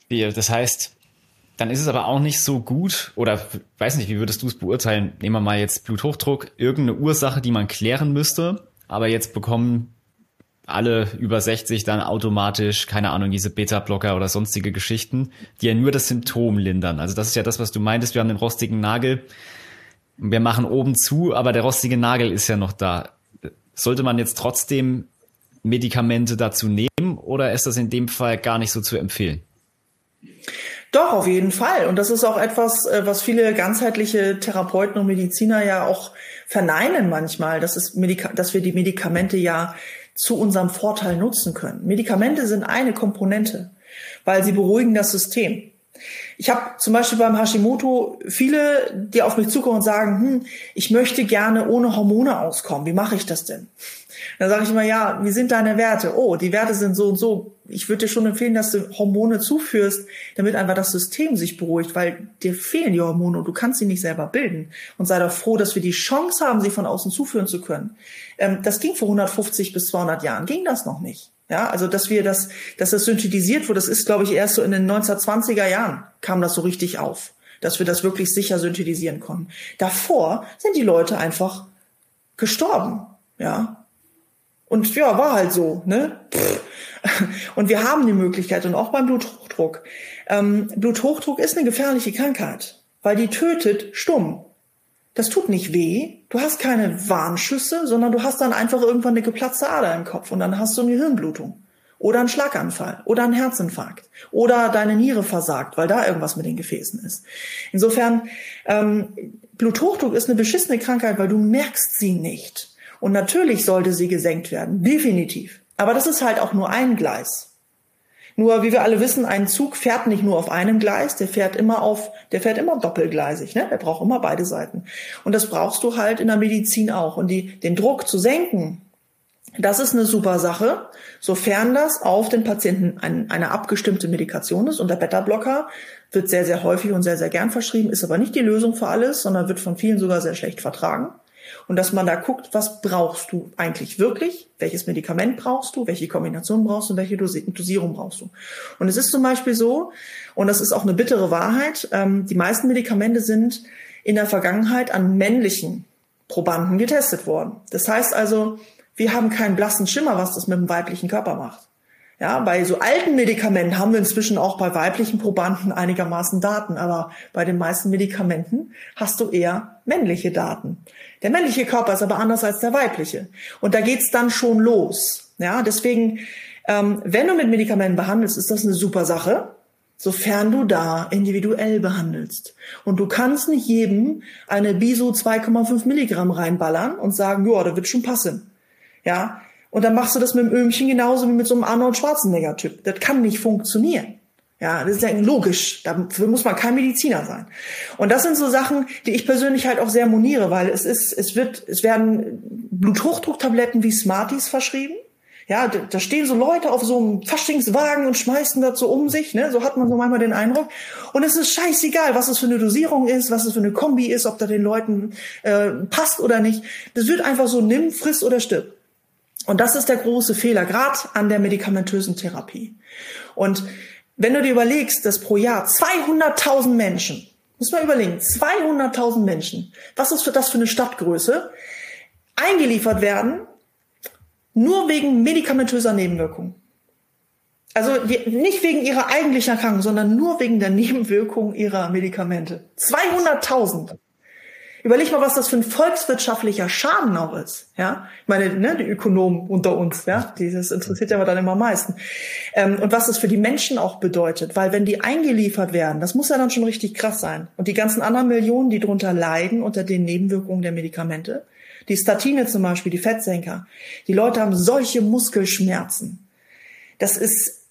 Das heißt, dann ist es aber auch nicht so gut, oder weiß nicht, wie würdest du es beurteilen? Nehmen wir mal jetzt Bluthochdruck, irgendeine Ursache, die man klären müsste, aber jetzt bekommen alle über 60 dann automatisch, keine Ahnung, diese Beta-Blocker oder sonstige Geschichten, die ja nur das Symptom lindern. Also das ist ja das, was du meintest, wir haben den rostigen Nagel, wir machen oben zu, aber der rostige Nagel ist ja noch da. Sollte man jetzt trotzdem Medikamente dazu nehmen oder ist das in dem Fall gar nicht so zu empfehlen? Doch, auf jeden Fall. Und das ist auch etwas, äh, was viele ganzheitliche Therapeuten und Mediziner ja auch verneinen manchmal, dass, es dass wir die Medikamente ja zu unserem Vorteil nutzen können. Medikamente sind eine Komponente, weil sie beruhigen das System. Ich habe zum Beispiel beim Hashimoto viele, die auf mich zukommen und sagen, hm, ich möchte gerne ohne Hormone auskommen. Wie mache ich das denn? Dann sage ich immer, ja, wie sind deine Werte? Oh, die Werte sind so und so. Ich würde dir schon empfehlen, dass du Hormone zuführst, damit einfach das System sich beruhigt, weil dir fehlen die Hormone und du kannst sie nicht selber bilden. Und sei doch froh, dass wir die Chance haben, sie von außen zuführen zu können. Ähm, das ging vor 150 bis 200 Jahren, ging das noch nicht. Ja, also dass wir das, dass das synthetisiert wurde, das ist, glaube ich, erst so in den 1920er Jahren kam das so richtig auf, dass wir das wirklich sicher synthetisieren konnten. Davor sind die Leute einfach gestorben. Ja, und ja, war halt so, ne? Und wir haben die Möglichkeit, und auch beim Bluthochdruck. Ähm, Bluthochdruck ist eine gefährliche Krankheit, weil die tötet stumm. Das tut nicht weh. Du hast keine Warnschüsse, sondern du hast dann einfach irgendwann eine geplatzte Ader im Kopf und dann hast du eine Hirnblutung oder einen Schlaganfall oder einen Herzinfarkt oder deine Niere versagt, weil da irgendwas mit den Gefäßen ist. Insofern, ähm, Bluthochdruck ist eine beschissene Krankheit, weil du merkst sie nicht. Und natürlich sollte sie gesenkt werden, definitiv. Aber das ist halt auch nur ein Gleis. Nur, wie wir alle wissen, ein Zug fährt nicht nur auf einem Gleis, der fährt immer auf, der fährt immer doppelgleisig, ne? Der braucht immer beide Seiten. Und das brauchst du halt in der Medizin auch. Und die, den Druck zu senken, das ist eine super Sache, sofern das auf den Patienten ein, eine abgestimmte Medikation ist. Und der Beta-Blocker wird sehr, sehr häufig und sehr, sehr gern verschrieben, ist aber nicht die Lösung für alles, sondern wird von vielen sogar sehr schlecht vertragen und dass man da guckt, was brauchst du eigentlich wirklich, welches Medikament brauchst du, welche Kombination brauchst du, welche Dosierung brauchst du. Und es ist zum Beispiel so, und das ist auch eine bittere Wahrheit, ähm, die meisten Medikamente sind in der Vergangenheit an männlichen Probanden getestet worden. Das heißt also, wir haben keinen blassen Schimmer, was das mit dem weiblichen Körper macht. Ja, bei so alten Medikamenten haben wir inzwischen auch bei weiblichen Probanden einigermaßen Daten, aber bei den meisten Medikamenten hast du eher männliche Daten. Der männliche Körper ist aber anders als der weibliche. Und da geht's dann schon los. Ja, deswegen, ähm, wenn du mit Medikamenten behandelst, ist das eine super Sache, sofern du da individuell behandelst. Und du kannst nicht jedem eine Biso 2,5 Milligramm reinballern und sagen, ja, da wird schon passen. Ja, und dann machst du das mit dem Öhmchen genauso wie mit so einem Arnold Schwarzenegger-Typ. Das kann nicht funktionieren. Ja, das ist ja logisch. Dafür muss man kein Mediziner sein. Und das sind so Sachen, die ich persönlich halt auch sehr moniere, weil es ist, es wird, es werden Bluthochdrucktabletten wie Smarties verschrieben. Ja, da stehen so Leute auf so einem Faschingswagen und schmeißen so um sich, ne? So hat man so manchmal den Eindruck. Und es ist scheißegal, was es für eine Dosierung ist, was es für eine Kombi ist, ob da den Leuten äh, passt oder nicht. Das wird einfach so nimm, friss oder stirb. Und das ist der große Fehler, gerade an der medikamentösen Therapie. Und wenn du dir überlegst, dass pro Jahr 200.000 Menschen, muss man überlegen, 200.000 Menschen, was ist das für eine Stadtgröße, eingeliefert werden, nur wegen medikamentöser Nebenwirkungen. Also die, nicht wegen ihrer eigentlichen Erkrankung, sondern nur wegen der Nebenwirkung ihrer Medikamente. 200.000. Überleg mal, was das für ein volkswirtschaftlicher Schaden auch ist. Ja, ich meine, ne, die Ökonomen unter uns, ja, dieses interessiert ja dann immer am meisten. Ähm, und was das für die Menschen auch bedeutet, weil wenn die eingeliefert werden, das muss ja dann schon richtig krass sein. Und die ganzen anderen Millionen, die drunter leiden unter den Nebenwirkungen der Medikamente, die Statine zum Beispiel, die Fettsenker, die Leute haben solche Muskelschmerzen. Das ist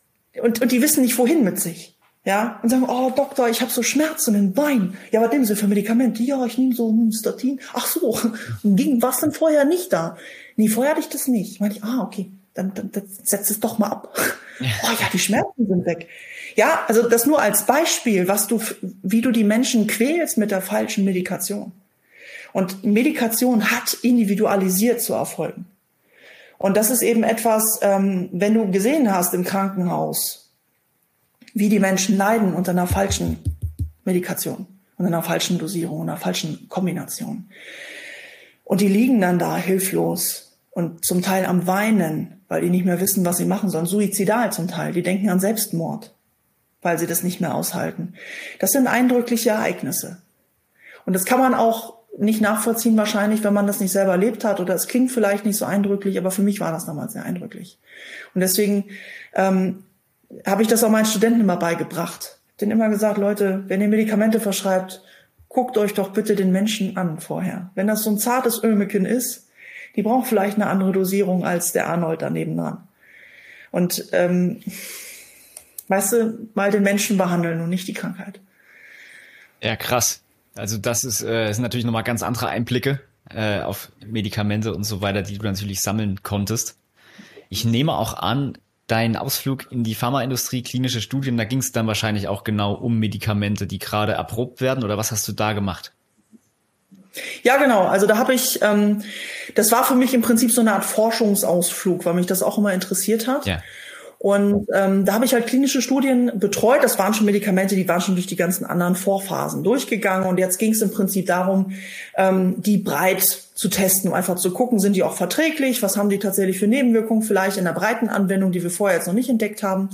und und die wissen nicht wohin mit sich. Ja, und sagen, oh Doktor, ich habe so Schmerzen im Bein. Ja, was nehmen Sie für Medikamente? Ja, ich nehme so ein Statin. Ach so, ging was denn vorher nicht da? Nee, vorher hatte ich das nicht. Meinte ich, ah, okay, dann, dann, dann setz es doch mal ab. Ja. Oh ja, die Schmerzen sind weg. Ja, also das nur als Beispiel, was du, wie du die Menschen quälst mit der falschen Medikation. Und Medikation hat individualisiert zu erfolgen. Und das ist eben etwas, ähm, wenn du gesehen hast im Krankenhaus, wie die Menschen leiden unter einer falschen Medikation, unter einer falschen Dosierung, einer falschen Kombination. Und die liegen dann da hilflos und zum Teil am Weinen, weil die nicht mehr wissen, was sie machen sollen. Suizidal zum Teil. Die denken an Selbstmord, weil sie das nicht mehr aushalten. Das sind eindrückliche Ereignisse. Und das kann man auch nicht nachvollziehen wahrscheinlich, wenn man das nicht selber erlebt hat oder es klingt vielleicht nicht so eindrücklich, aber für mich war das damals sehr eindrücklich. Und deswegen ähm, habe ich das auch meinen Studenten immer beigebracht. Den immer gesagt, Leute, wenn ihr Medikamente verschreibt, guckt euch doch bitte den Menschen an vorher. Wenn das so ein zartes Ölmeken ist, die braucht vielleicht eine andere Dosierung als der Arnold daneben dran. Und ähm, weißt du, mal den Menschen behandeln und nicht die Krankheit. Ja, krass. Also das ist, äh, sind natürlich nochmal ganz andere Einblicke äh, auf Medikamente und so weiter, die du natürlich sammeln konntest. Ich nehme auch an, dein Ausflug in die Pharmaindustrie, klinische Studien, da ging es dann wahrscheinlich auch genau um Medikamente, die gerade erprobt werden oder was hast du da gemacht? Ja, genau. Also da habe ich, ähm, das war für mich im Prinzip so eine Art Forschungsausflug, weil mich das auch immer interessiert hat. Ja. Und ähm, da habe ich halt klinische Studien betreut. Das waren schon Medikamente, die waren schon durch die ganzen anderen Vorphasen durchgegangen. Und jetzt ging es im Prinzip darum, ähm, die breit zu testen, um einfach zu gucken, sind die auch verträglich, was haben die tatsächlich für Nebenwirkungen, vielleicht in der breiten Anwendung, die wir vorher jetzt noch nicht entdeckt haben.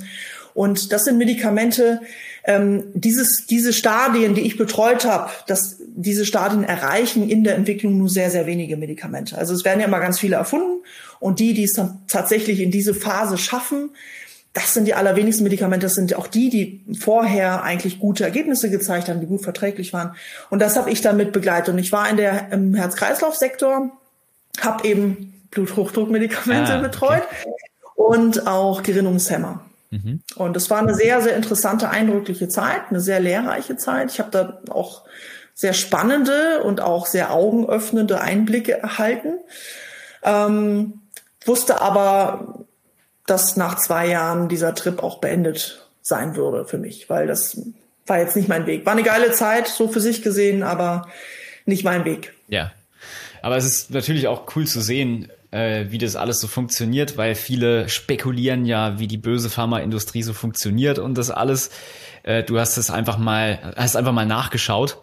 Und das sind Medikamente, ähm, dieses, diese Stadien, die ich betreut habe, dass diese Stadien erreichen in der Entwicklung nur sehr, sehr wenige Medikamente. Also es werden ja immer ganz viele erfunden und die, die es dann tatsächlich in diese Phase schaffen, das sind die allerwenigsten Medikamente, das sind auch die, die vorher eigentlich gute Ergebnisse gezeigt haben, die gut verträglich waren. Und das habe ich dann mit begleitet. Und ich war in der im Herz-Kreislauf-Sektor, habe eben Bluthochdruckmedikamente ah, betreut okay. und auch Gerinnungshemmer. Mhm. Und es war eine sehr, sehr interessante, eindrückliche Zeit, eine sehr lehrreiche Zeit. Ich habe da auch sehr spannende und auch sehr augenöffnende Einblicke erhalten. Ähm, wusste aber dass nach zwei Jahren dieser Trip auch beendet sein würde für mich, weil das war jetzt nicht mein Weg. War eine geile Zeit, so für sich gesehen, aber nicht mein Weg. Ja. Aber es ist natürlich auch cool zu sehen, äh, wie das alles so funktioniert, weil viele spekulieren ja, wie die böse Pharmaindustrie so funktioniert und das alles. Äh, du hast es einfach mal, hast einfach mal nachgeschaut.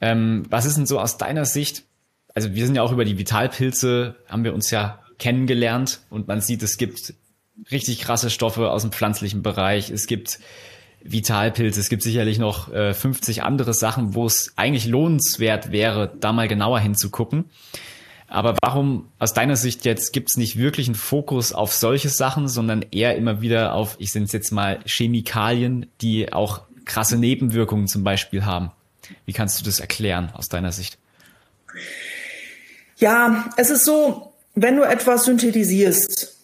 Ähm, was ist denn so aus deiner Sicht? Also wir sind ja auch über die Vitalpilze, haben wir uns ja kennengelernt und man sieht, es gibt richtig krasse Stoffe aus dem pflanzlichen Bereich. Es gibt Vitalpilze, es gibt sicherlich noch äh, 50 andere Sachen, wo es eigentlich lohnenswert wäre, da mal genauer hinzugucken. Aber warum aus deiner Sicht jetzt gibt es nicht wirklich einen Fokus auf solche Sachen, sondern eher immer wieder auf, ich sind jetzt mal Chemikalien, die auch krasse Nebenwirkungen zum Beispiel haben? Wie kannst du das erklären aus deiner Sicht? Ja, es ist so, wenn du etwas synthetisierst,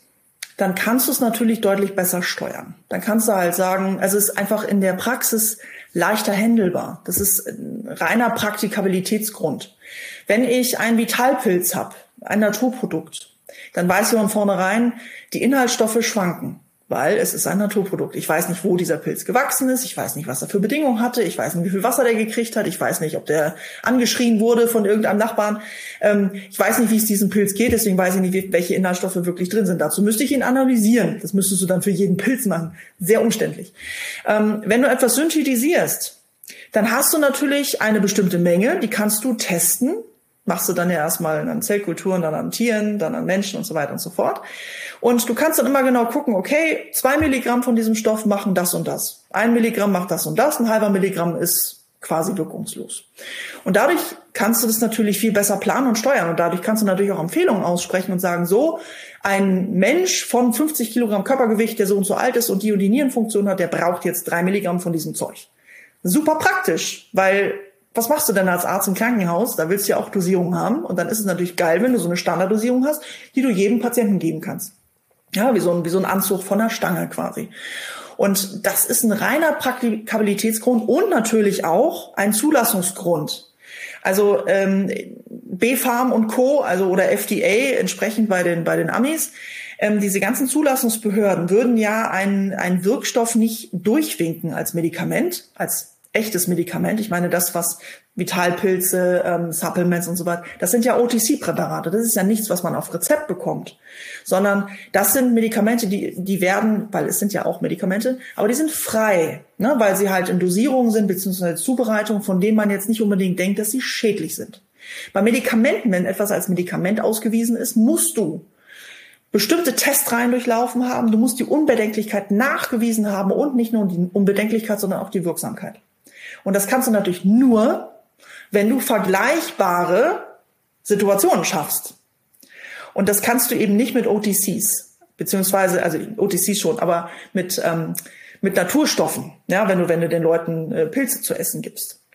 dann kannst du es natürlich deutlich besser steuern. Dann kannst du halt sagen, es ist einfach in der Praxis leichter händelbar. Das ist ein reiner Praktikabilitätsgrund. Wenn ich einen Vitalpilz habe, ein Naturprodukt, dann weiß ich von vornherein, die Inhaltsstoffe schwanken weil es ist ein Naturprodukt. Ich weiß nicht, wo dieser Pilz gewachsen ist, ich weiß nicht, was er für Bedingungen hatte, ich weiß nicht, wie viel Wasser der gekriegt hat, ich weiß nicht, ob der angeschrien wurde von irgendeinem Nachbarn, ähm, ich weiß nicht, wie es diesem Pilz geht, deswegen weiß ich nicht, welche Inhaltsstoffe wirklich drin sind. Dazu müsste ich ihn analysieren. Das müsstest du dann für jeden Pilz machen. Sehr umständlich. Ähm, wenn du etwas synthetisierst, dann hast du natürlich eine bestimmte Menge, die kannst du testen machst du dann ja erstmal an Zellkulturen, dann an Tieren, dann an Menschen und so weiter und so fort. Und du kannst dann immer genau gucken, okay, zwei Milligramm von diesem Stoff machen das und das. Ein Milligramm macht das und das, ein halber Milligramm ist quasi wirkungslos. Und dadurch kannst du das natürlich viel besser planen und steuern. Und dadurch kannst du natürlich auch Empfehlungen aussprechen und sagen, so, ein Mensch von 50 Kilogramm Körpergewicht, der so und so alt ist und die und die Nierenfunktion hat, der braucht jetzt drei Milligramm von diesem Zeug. Super praktisch, weil was machst du denn als Arzt im Krankenhaus? Da willst du ja auch Dosierung haben. Und dann ist es natürlich geil, wenn du so eine Standarddosierung hast, die du jedem Patienten geben kannst. Ja, wie so ein, wie so ein Anzug von der Stange quasi. Und das ist ein reiner Praktikabilitätsgrund und natürlich auch ein Zulassungsgrund. Also ähm, BfArM und Co., also oder FDA entsprechend bei den bei den Amis, ähm, diese ganzen Zulassungsbehörden würden ja einen, einen Wirkstoff nicht durchwinken als Medikament, als echtes Medikament. Ich meine, das, was Vitalpilze, ähm, Supplements und so weiter, das sind ja OTC-Präparate. Das ist ja nichts, was man auf Rezept bekommt, sondern das sind Medikamente, die, die werden, weil es sind ja auch Medikamente, aber die sind frei, ne, weil sie halt in Dosierungen sind, beziehungsweise Zubereitung, von denen man jetzt nicht unbedingt denkt, dass sie schädlich sind. Bei Medikamenten, wenn etwas als Medikament ausgewiesen ist, musst du bestimmte Testreihen durchlaufen haben, du musst die Unbedenklichkeit nachgewiesen haben und nicht nur die Unbedenklichkeit, sondern auch die Wirksamkeit. Und das kannst du natürlich nur, wenn du vergleichbare Situationen schaffst. Und das kannst du eben nicht mit OTCs, beziehungsweise, also OTCs schon, aber mit, ähm, mit Naturstoffen, ja, wenn du, wenn du den Leuten äh, Pilze zu essen gibst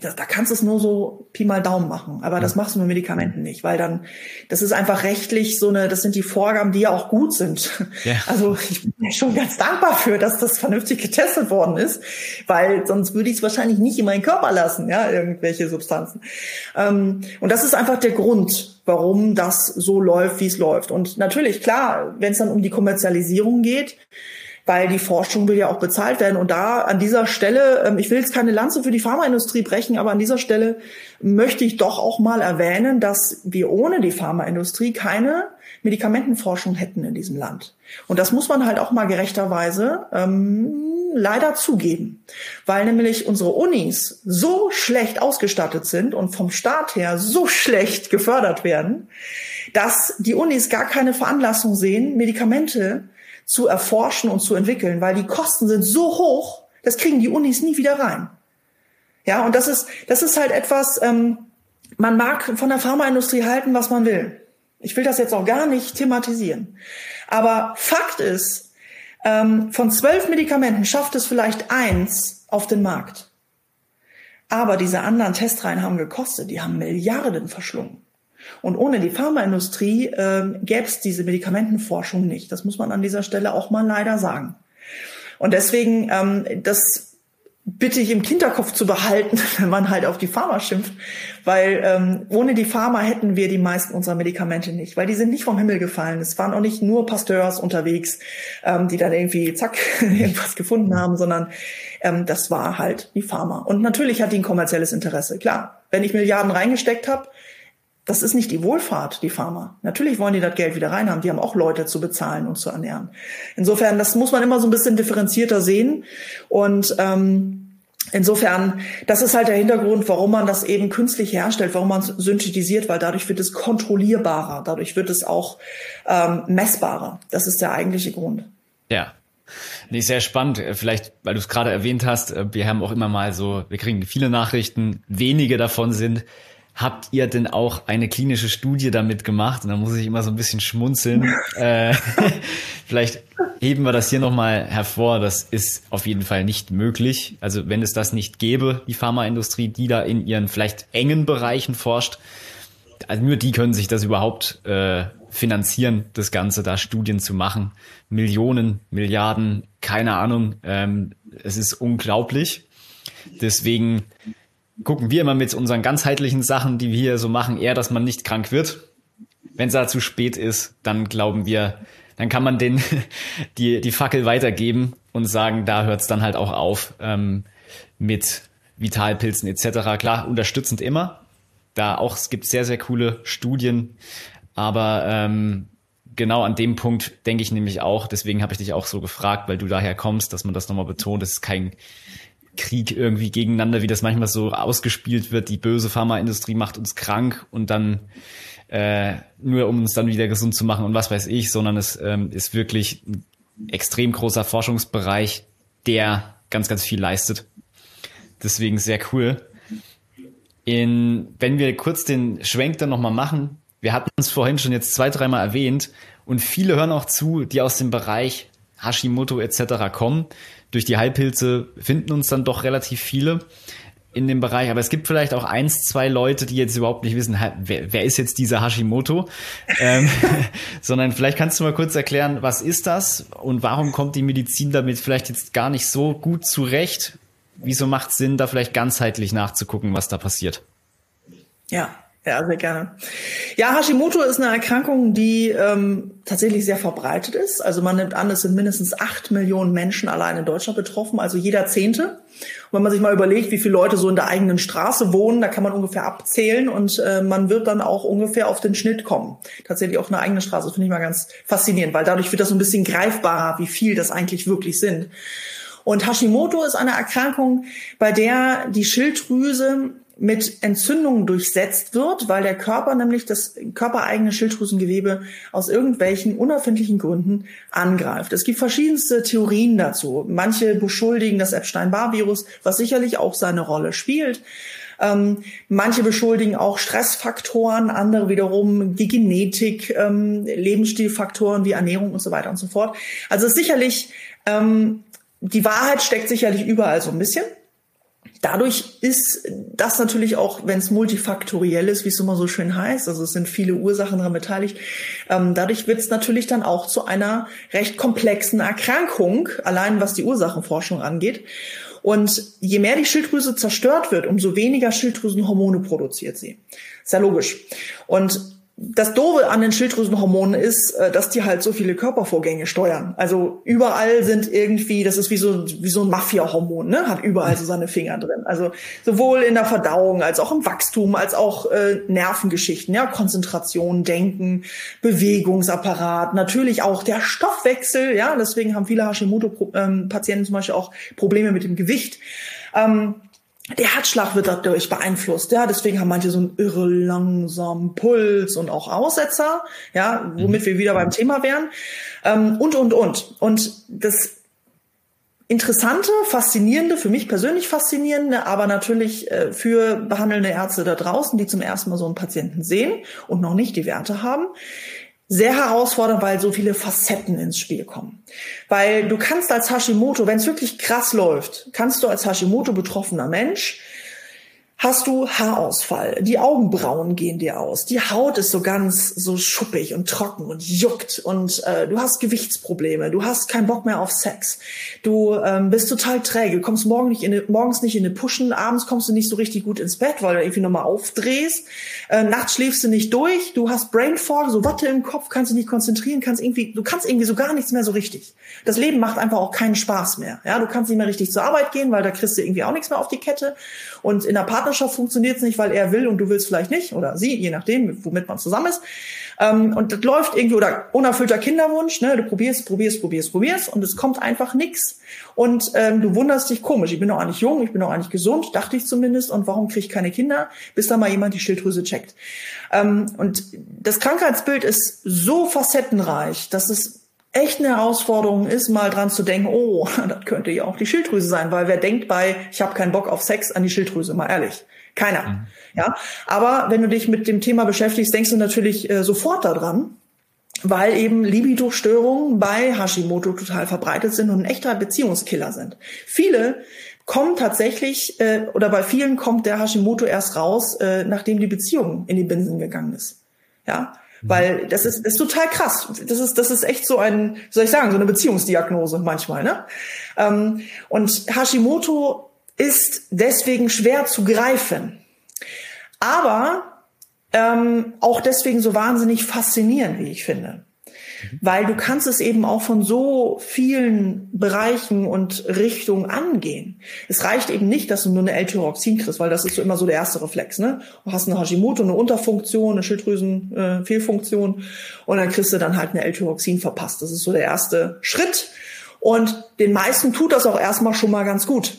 da, da kannst du es nur so Pi mal Daumen machen. Aber das machst du mit Medikamenten nicht, weil dann, das ist einfach rechtlich so eine, das sind die Vorgaben, die ja auch gut sind. Ja. Also ich bin schon ganz dankbar für, dass das vernünftig getestet worden ist, weil sonst würde ich es wahrscheinlich nicht in meinen Körper lassen, ja, irgendwelche Substanzen. Ähm, und das ist einfach der Grund, warum das so läuft, wie es läuft. Und natürlich, klar, wenn es dann um die Kommerzialisierung geht, weil die Forschung will ja auch bezahlt werden. Und da an dieser Stelle, ähm, ich will jetzt keine Lanze für die Pharmaindustrie brechen, aber an dieser Stelle möchte ich doch auch mal erwähnen, dass wir ohne die Pharmaindustrie keine Medikamentenforschung hätten in diesem Land. Und das muss man halt auch mal gerechterweise ähm, leider zugeben, weil nämlich unsere Unis so schlecht ausgestattet sind und vom Staat her so schlecht gefördert werden, dass die Unis gar keine Veranlassung sehen, Medikamente zu erforschen und zu entwickeln, weil die Kosten sind so hoch, das kriegen die Unis nie wieder rein. Ja, und das ist, das ist halt etwas, ähm, man mag von der Pharmaindustrie halten, was man will. Ich will das jetzt auch gar nicht thematisieren. Aber Fakt ist, ähm, von zwölf Medikamenten schafft es vielleicht eins auf den Markt. Aber diese anderen Testreihen haben gekostet, die haben Milliarden verschlungen. Und ohne die Pharmaindustrie äh, gäbe es diese Medikamentenforschung nicht. Das muss man an dieser Stelle auch mal leider sagen. Und deswegen, ähm, das bitte ich im Hinterkopf zu behalten, wenn man halt auf die Pharma schimpft, weil ähm, ohne die Pharma hätten wir die meisten unserer Medikamente nicht, weil die sind nicht vom Himmel gefallen. Es waren auch nicht nur Pasteurs unterwegs, ähm, die dann irgendwie zack irgendwas gefunden haben, sondern ähm, das war halt die Pharma. Und natürlich hat die ein kommerzielles Interesse. Klar, wenn ich Milliarden reingesteckt habe, das ist nicht die Wohlfahrt, die Pharma. Natürlich wollen die das Geld wieder reinhaben. Die haben auch Leute zu bezahlen und zu ernähren. Insofern, das muss man immer so ein bisschen differenzierter sehen. Und ähm, insofern, das ist halt der Hintergrund, warum man das eben künstlich herstellt, warum man es synthetisiert, weil dadurch wird es kontrollierbarer, dadurch wird es auch ähm, messbarer. Das ist der eigentliche Grund. Ja, Nee, sehr spannend. Vielleicht, weil du es gerade erwähnt hast, äh, wir haben auch immer mal so, wir kriegen viele Nachrichten, wenige davon sind, habt ihr denn auch eine klinische Studie damit gemacht? Und da muss ich immer so ein bisschen schmunzeln. äh, vielleicht heben wir das hier nochmal hervor. Das ist auf jeden Fall nicht möglich. Also wenn es das nicht gäbe, die Pharmaindustrie, die da in ihren vielleicht engen Bereichen forscht, also nur die können sich das überhaupt äh, finanzieren das Ganze, da Studien zu machen. Millionen, Milliarden, keine Ahnung. Ähm, es ist unglaublich. Deswegen gucken wir immer mit unseren ganzheitlichen Sachen, die wir hier so machen, eher, dass man nicht krank wird. Wenn es da zu spät ist, dann glauben wir, dann kann man den die, die Fackel weitergeben und sagen, da hört es dann halt auch auf ähm, mit Vitalpilzen etc. Klar, unterstützend immer. Da auch, es gibt sehr, sehr coole Studien, aber ähm, genau an dem Punkt denke ich nämlich auch, deswegen habe ich dich auch so gefragt, weil du daher kommst, dass man das nochmal betont, es ist kein Krieg irgendwie gegeneinander, wie das manchmal so ausgespielt wird, die böse Pharmaindustrie macht uns krank und dann äh, nur um uns dann wieder gesund zu machen und was weiß ich, sondern es ähm, ist wirklich ein extrem großer Forschungsbereich, der ganz, ganz viel leistet. Deswegen sehr cool. In, wenn wir kurz den Schwenk dann nochmal machen, wir hatten es vorhin schon jetzt zwei, dreimal erwähnt und viele hören auch zu, die aus dem Bereich Hashimoto etc. kommen. Durch die Heilpilze finden uns dann doch relativ viele in dem Bereich, aber es gibt vielleicht auch eins, zwei Leute, die jetzt überhaupt nicht wissen, wer, wer ist jetzt dieser Hashimoto, ähm, sondern vielleicht kannst du mal kurz erklären, was ist das und warum kommt die Medizin damit vielleicht jetzt gar nicht so gut zurecht? Wieso macht es Sinn, da vielleicht ganzheitlich nachzugucken, was da passiert? Ja, ja, sehr gerne. Ja, Hashimoto ist eine Erkrankung, die ähm, tatsächlich sehr verbreitet ist. Also man nimmt an, es sind mindestens acht Millionen Menschen allein in Deutschland betroffen, also jeder Zehnte. Und wenn man sich mal überlegt, wie viele Leute so in der eigenen Straße wohnen, da kann man ungefähr abzählen und äh, man wird dann auch ungefähr auf den Schnitt kommen. Tatsächlich auf eine eigene Straße, finde ich mal ganz faszinierend, weil dadurch wird das so ein bisschen greifbarer, wie viel das eigentlich wirklich sind. Und Hashimoto ist eine Erkrankung, bei der die Schilddrüse mit Entzündungen durchsetzt wird, weil der Körper nämlich das körpereigene Schilddrüsengewebe aus irgendwelchen unerfindlichen Gründen angreift. Es gibt verschiedenste Theorien dazu. Manche beschuldigen das Epstein-Barr-Virus, was sicherlich auch seine Rolle spielt. Ähm, manche beschuldigen auch Stressfaktoren, andere wiederum die Genetik, ähm, Lebensstilfaktoren wie Ernährung und so weiter und so fort. Also sicherlich, ähm, die Wahrheit steckt sicherlich überall so ein bisschen. Dadurch ist das natürlich auch, wenn es multifaktoriell ist, wie es immer so schön heißt, also es sind viele Ursachen daran beteiligt, ähm, dadurch wird es natürlich dann auch zu einer recht komplexen Erkrankung, allein was die Ursachenforschung angeht. Und je mehr die Schilddrüse zerstört wird, umso weniger Schilddrüsenhormone produziert sie. Ist ja logisch. Und das Doofe an den Schilddrüsenhormonen ist, äh, dass die halt so viele Körpervorgänge steuern. Also überall sind irgendwie, das ist wie so, wie so ein Mafia-Hormon, ne? hat überall so seine Finger drin. Also sowohl in der Verdauung als auch im Wachstum, als auch äh, Nervengeschichten, ja, Konzentration, Denken, Bewegungsapparat, natürlich auch der Stoffwechsel, ja, deswegen haben viele Hashimoto-Patienten zum Beispiel auch Probleme mit dem Gewicht. Ähm, der Herzschlag wird dadurch beeinflusst, ja, deswegen haben manche so einen irre langsamen Puls und auch Aussetzer, ja, womit wir wieder beim Thema wären, ähm, und, und, und. Und das Interessante, faszinierende, für mich persönlich faszinierende, aber natürlich äh, für behandelnde Ärzte da draußen, die zum ersten Mal so einen Patienten sehen und noch nicht die Werte haben, sehr herausfordernd, weil so viele Facetten ins Spiel kommen. Weil du kannst als Hashimoto, wenn es wirklich krass läuft, kannst du als Hashimoto betroffener Mensch hast du Haarausfall. Die Augenbrauen gehen dir aus. Die Haut ist so ganz so schuppig und trocken und juckt und äh, du hast Gewichtsprobleme. Du hast keinen Bock mehr auf Sex. Du ähm, bist total träge. Kommst morgen nicht in eine, morgens nicht in eine Puschen. Abends kommst du nicht so richtig gut ins Bett, weil du irgendwie nochmal aufdrehst. Äh, nachts schläfst du nicht durch. Du hast Brain Fog, so Watte im Kopf, kannst du nicht konzentrieren, kannst irgendwie, du kannst irgendwie so gar nichts mehr so richtig. Das Leben macht einfach auch keinen Spaß mehr. Ja, du kannst nicht mehr richtig zur Arbeit gehen, weil da kriegst du irgendwie auch nichts mehr auf die Kette. Und in der Partnerschaft funktioniert es nicht, weil er will und du willst vielleicht nicht oder sie, je nachdem, womit man zusammen ist. Ähm, und das läuft irgendwie oder unerfüllter Kinderwunsch, ne? Du probierst, probierst, probierst, probierst und es kommt einfach nichts. Und ähm, du wunderst dich komisch. Ich bin doch eigentlich jung, ich bin doch eigentlich gesund, dachte ich zumindest. Und warum kriege ich keine Kinder? Bis da mal jemand die Schilddrüse checkt. Ähm, und das Krankheitsbild ist so facettenreich, dass es echt eine Herausforderung ist, mal dran zu denken, oh, das könnte ja auch die Schilddrüse sein, weil wer denkt bei, ich habe keinen Bock auf Sex an die Schilddrüse, mal ehrlich. Keiner. Mhm. Ja, aber wenn du dich mit dem Thema beschäftigst, denkst du natürlich äh, sofort daran, weil eben Libido-Störungen bei Hashimoto total verbreitet sind und ein echter Beziehungskiller sind. Viele kommen tatsächlich äh, oder bei vielen kommt der Hashimoto erst raus, äh, nachdem die Beziehung in die Binsen gegangen ist. Ja, Weil das ist, das ist total krass. Das ist, das ist echt so ein, soll ich sagen, so eine Beziehungsdiagnose manchmal, ne? Ähm, und Hashimoto ist deswegen schwer zu greifen. Aber ähm, auch deswegen so wahnsinnig faszinierend, wie ich finde weil du kannst es eben auch von so vielen Bereichen und Richtungen angehen. Es reicht eben nicht, dass du nur eine L-Tyroxin kriegst, weil das ist so immer so der erste Reflex. Ne? Du hast eine Hashimoto, eine Unterfunktion, eine Schilddrüsenfehlfunktion äh, und dann kriegst du dann halt eine L-Tyroxin verpasst. Das ist so der erste Schritt und den meisten tut das auch erstmal schon mal ganz gut.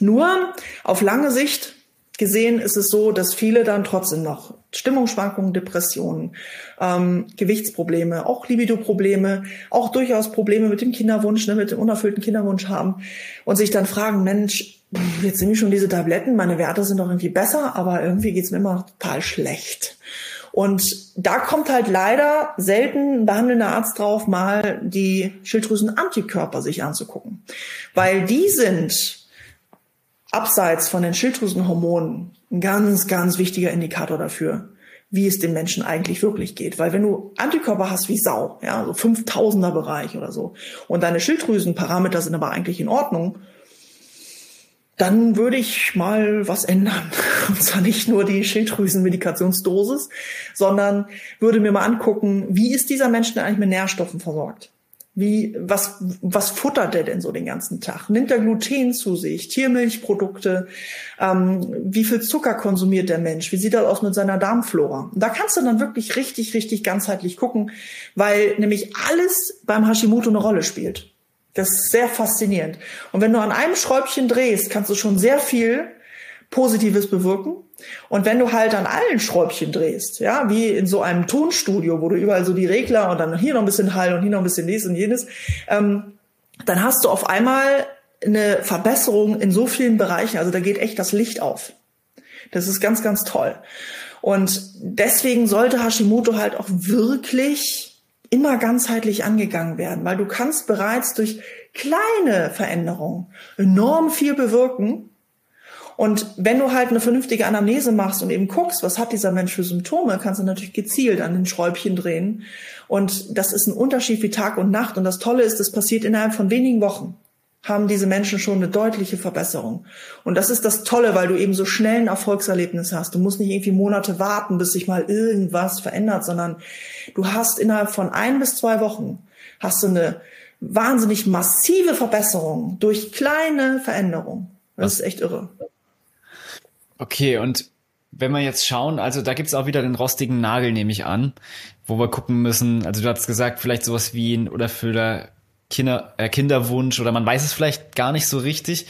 Nur auf lange Sicht gesehen ist es so, dass viele dann trotzdem noch Stimmungsschwankungen, Depressionen, ähm, Gewichtsprobleme, auch Libido-Probleme, auch durchaus Probleme mit dem Kinderwunsch, ne, mit dem unerfüllten Kinderwunsch haben und sich dann fragen, Mensch, jetzt nehme ich schon diese Tabletten, meine Werte sind doch irgendwie besser, aber irgendwie geht's mir immer total schlecht. Und da kommt halt leider selten ein behandelnder Arzt drauf, mal die Schilddrüsenantikörper sich anzugucken. Weil die sind abseits von den Schilddrüsenhormonen ein ganz, ganz wichtiger Indikator dafür, wie es den Menschen eigentlich wirklich geht. Weil wenn du Antikörper hast wie Sau, ja, so 5000er Bereich oder so, und deine Schilddrüsenparameter sind aber eigentlich in Ordnung, dann würde ich mal was ändern. Und zwar nicht nur die Schilddrüsenmedikationsdosis, sondern würde mir mal angucken, wie ist dieser Mensch denn eigentlich mit Nährstoffen versorgt? Wie, was, was futtert der denn so den ganzen Tag? Nimmt er Gluten zu sich? Tiermilchprodukte? Ähm, wie viel Zucker konsumiert der Mensch? Wie sieht das aus mit seiner Darmflora? Und da kannst du dann wirklich richtig, richtig ganzheitlich gucken, weil nämlich alles beim Hashimoto eine Rolle spielt. Das ist sehr faszinierend. Und wenn du an einem Schräubchen drehst, kannst du schon sehr viel Positives bewirken. Und wenn du halt an allen Schräubchen drehst, ja, wie in so einem Tonstudio, wo du überall so die Regler und dann hier noch ein bisschen Hall und hier noch ein bisschen dies und jenes, ähm, dann hast du auf einmal eine Verbesserung in so vielen Bereichen. Also da geht echt das Licht auf. Das ist ganz, ganz toll. Und deswegen sollte Hashimoto halt auch wirklich immer ganzheitlich angegangen werden, weil du kannst bereits durch kleine Veränderungen enorm viel bewirken und wenn du halt eine vernünftige Anamnese machst und eben guckst, was hat dieser Mensch für Symptome, kannst du natürlich gezielt an den Schräubchen drehen. Und das ist ein Unterschied wie Tag und Nacht. Und das Tolle ist, das passiert innerhalb von wenigen Wochen haben diese Menschen schon eine deutliche Verbesserung. Und das ist das Tolle, weil du eben so schnell ein Erfolgserlebnis hast. Du musst nicht irgendwie Monate warten, bis sich mal irgendwas verändert, sondern du hast innerhalb von ein bis zwei Wochen hast du eine wahnsinnig massive Verbesserung durch kleine Veränderungen. Das was, ist echt irre. Okay, und wenn wir jetzt schauen, also da gibt's auch wieder den rostigen Nagel, nehme ich an, wo wir gucken müssen, also du hast gesagt, vielleicht sowas wie ein oder für Kinder, äh, Kinderwunsch oder man weiß es vielleicht gar nicht so richtig.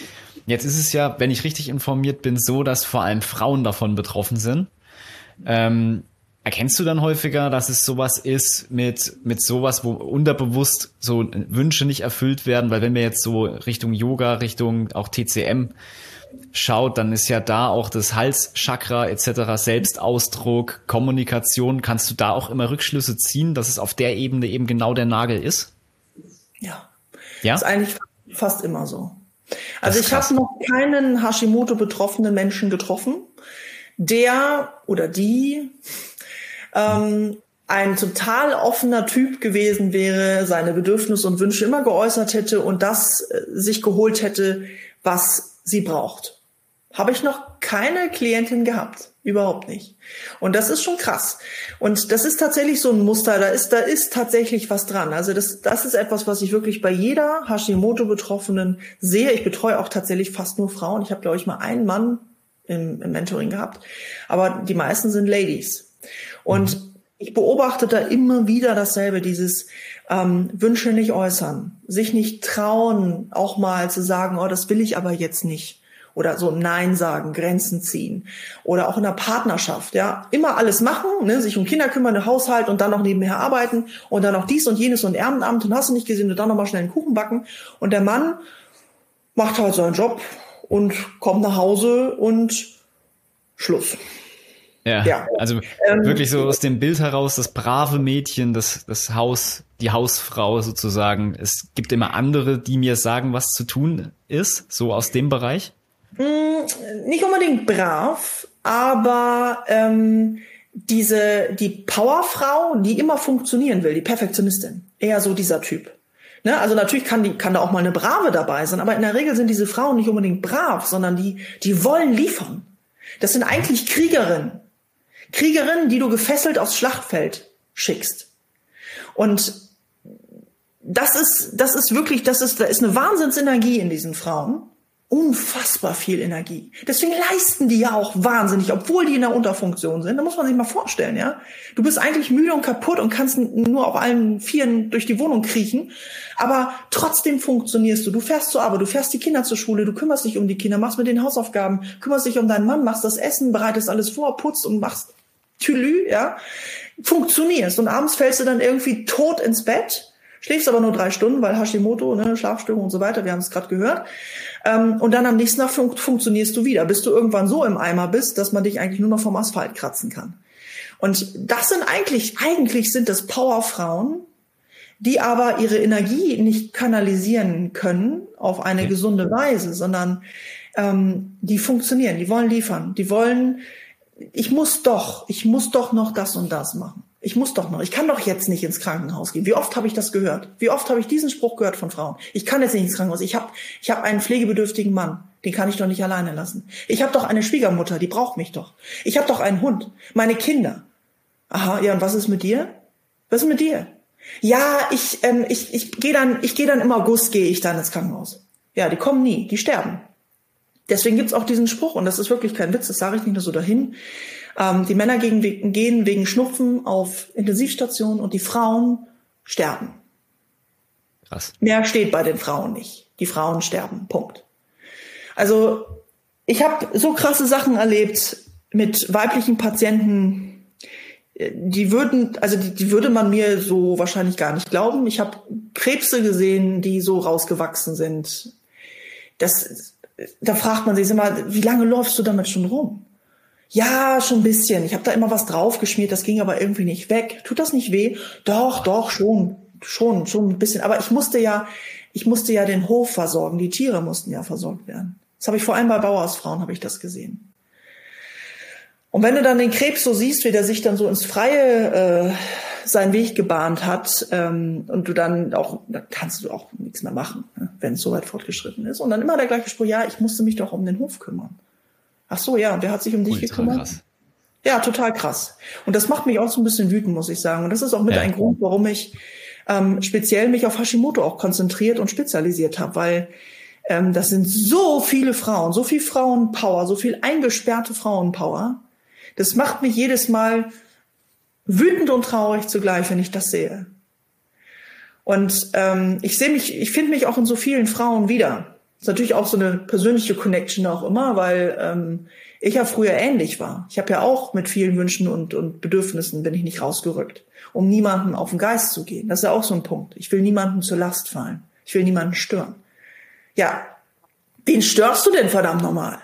Jetzt ist es ja, wenn ich richtig informiert bin, so, dass vor allem Frauen davon betroffen sind. Ähm, erkennst du dann häufiger, dass es sowas ist mit, mit sowas, wo unterbewusst so Wünsche nicht erfüllt werden? Weil wenn wir jetzt so Richtung Yoga, Richtung auch TCM schaut, dann ist ja da auch das Halschakra etc. Selbstausdruck, Kommunikation. Kannst du da auch immer Rückschlüsse ziehen, dass es auf der Ebene eben genau der Nagel ist? Ja. Ja. ist eigentlich fast immer so. Also ich habe noch keinen Hashimoto-betroffenen Menschen getroffen, der oder die ähm, ein total offener Typ gewesen wäre, seine Bedürfnisse und Wünsche immer geäußert hätte und das äh, sich geholt hätte, was sie braucht. Habe ich noch keine Klientin gehabt. Überhaupt nicht. Und das ist schon krass. Und das ist tatsächlich so ein Muster. Da ist, da ist tatsächlich was dran. Also das, das ist etwas, was ich wirklich bei jeder Hashimoto-Betroffenen sehe. Ich betreue auch tatsächlich fast nur Frauen. Ich habe, glaube ich, mal einen Mann im, im Mentoring gehabt. Aber die meisten sind Ladies. Und mhm. ich beobachte da immer wieder dasselbe, dieses, ähm, Wünsche nicht äußern, sich nicht trauen, auch mal zu sagen, oh, das will ich aber jetzt nicht. Oder so Nein sagen, Grenzen ziehen. Oder auch in der Partnerschaft, ja. Immer alles machen, ne? sich um Kinder kümmern, den Haushalt und dann noch nebenher arbeiten und dann noch dies und jenes und Ehrenamt und hast du nicht gesehen und dann noch mal schnell einen Kuchen backen. Und der Mann macht halt seinen Job und kommt nach Hause und Schluss. Ja, ja. also ähm, wirklich so aus dem Bild heraus, das brave Mädchen, das, das Haus, die Hausfrau sozusagen. Es gibt immer andere, die mir sagen, was zu tun ist, so aus dem Bereich? Hm, nicht unbedingt brav, aber ähm, diese, die Powerfrau, die immer funktionieren will, die Perfektionistin. Eher so dieser Typ. Ne? Also natürlich kann, die, kann da auch mal eine Brave dabei sein, aber in der Regel sind diese Frauen nicht unbedingt brav, sondern die, die wollen liefern. Das sind eigentlich Kriegerinnen. Kriegerinnen, die du gefesselt aufs Schlachtfeld schickst. Und das ist, das ist wirklich, das ist, da ist eine Wahnsinnsenergie in diesen Frauen unfassbar viel Energie. Deswegen leisten die ja auch wahnsinnig, obwohl die in der Unterfunktion sind. Da muss man sich mal vorstellen, ja. Du bist eigentlich müde und kaputt und kannst nur auf allen Vieren durch die Wohnung kriechen. Aber trotzdem funktionierst du. Du fährst zur Arbeit, du fährst die Kinder zur Schule, du kümmerst dich um die Kinder, machst mit den Hausaufgaben, kümmerst dich um deinen Mann, machst das Essen, bereitest alles vor, putzt und machst Tülü, ja. Funktionierst. Und abends fällst du dann irgendwie tot ins Bett schläfst aber nur drei Stunden, weil Hashimoto, ne, Schlafstörung und so weiter, wir haben es gerade gehört. Ähm, und dann am nächsten Tag fun funktionierst du wieder, bis du irgendwann so im Eimer bist, dass man dich eigentlich nur noch vom Asphalt kratzen kann. Und das sind eigentlich, eigentlich sind das Powerfrauen, die aber ihre Energie nicht kanalisieren können auf eine gesunde Weise, sondern ähm, die funktionieren, die wollen liefern, die wollen, ich muss doch, ich muss doch noch das und das machen. Ich muss doch noch, ich kann doch jetzt nicht ins Krankenhaus gehen. Wie oft habe ich das gehört? Wie oft habe ich diesen Spruch gehört von Frauen? Ich kann jetzt nicht ins Krankenhaus. Ich habe ich hab einen pflegebedürftigen Mann. Den kann ich doch nicht alleine lassen. Ich habe doch eine Schwiegermutter, die braucht mich doch. Ich habe doch einen Hund, meine Kinder. Aha, ja, und was ist mit dir? Was ist mit dir? Ja, ich, ähm, ich, ich gehe dann, ich gehe dann im August gehe ich dann ins Krankenhaus. Ja, die kommen nie, die sterben. Deswegen gibt's auch diesen Spruch, und das ist wirklich kein Witz, das sage ich nicht nur so dahin. Ähm, die Männer gegen, gehen wegen Schnupfen auf Intensivstationen und die Frauen sterben. Krass. Mehr steht bei den Frauen nicht. Die Frauen sterben. Punkt. Also ich habe so krasse Sachen erlebt mit weiblichen Patienten, die würden, also die, die würde man mir so wahrscheinlich gar nicht glauben. Ich habe Krebse gesehen, die so rausgewachsen sind. Das, da fragt man sich immer, wie lange läufst du damit schon rum? Ja, schon ein bisschen. Ich habe da immer was draufgeschmiert, das ging aber irgendwie nicht weg. Tut das nicht weh? Doch, doch, schon, schon, schon ein bisschen. Aber ich musste ja, ich musste ja den Hof versorgen. Die Tiere mussten ja versorgt werden. Das habe ich vor allem bei Bauersfrauen habe ich das gesehen. Und wenn du dann den Krebs so siehst, wie der sich dann so ins Freie äh, seinen Weg gebahnt hat ähm, und du dann auch, da kannst du auch nichts mehr machen, ne, wenn es so weit fortgeschritten ist. Und dann immer der gleiche Spruch, ja, ich musste mich doch um den Hof kümmern. Ach so, ja, wer hat sich um dich Ultra gekümmert? Krass. Ja, total krass. Und das macht mich auch so ein bisschen wütend, muss ich sagen. Und das ist auch mit ja. ein Grund, warum ich ähm, speziell mich auf Hashimoto auch konzentriert und spezialisiert habe, weil ähm, das sind so viele Frauen, so viel Frauenpower, so viel eingesperrte Frauenpower. Das macht mich jedes Mal wütend und traurig zugleich, wenn ich das sehe. Und ähm, ich sehe mich, ich finde mich auch in so vielen Frauen wieder ist natürlich auch so eine persönliche Connection auch immer, weil ähm, ich ja früher ähnlich war. Ich habe ja auch mit vielen Wünschen und, und Bedürfnissen bin ich nicht rausgerückt, um niemanden auf den Geist zu gehen. Das ist ja auch so ein Punkt. Ich will niemanden zur Last fallen. Ich will niemanden stören. Ja, wen störst du denn verdammt normal?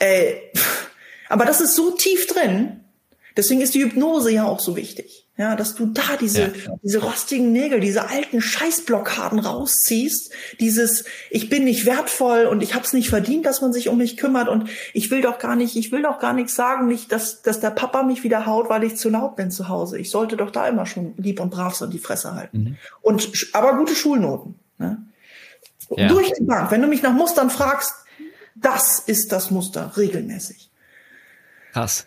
Ey, aber das ist so tief drin. Deswegen ist die Hypnose ja auch so wichtig. Ja, dass du da diese, ja. diese rostigen Nägel, diese alten Scheißblockaden rausziehst, dieses, ich bin nicht wertvoll und ich hab's nicht verdient, dass man sich um mich kümmert und ich will doch gar nicht, ich will doch gar nichts sagen, nicht, dass, dass der Papa mich wieder haut, weil ich zu laut bin zu Hause. Ich sollte doch da immer schon lieb und brav sein, die Fresse halten. Mhm. Und, aber gute Schulnoten. Ne? Ja. Durch die Bank. Wenn du mich nach Mustern fragst, das ist das Muster, regelmäßig. Krass.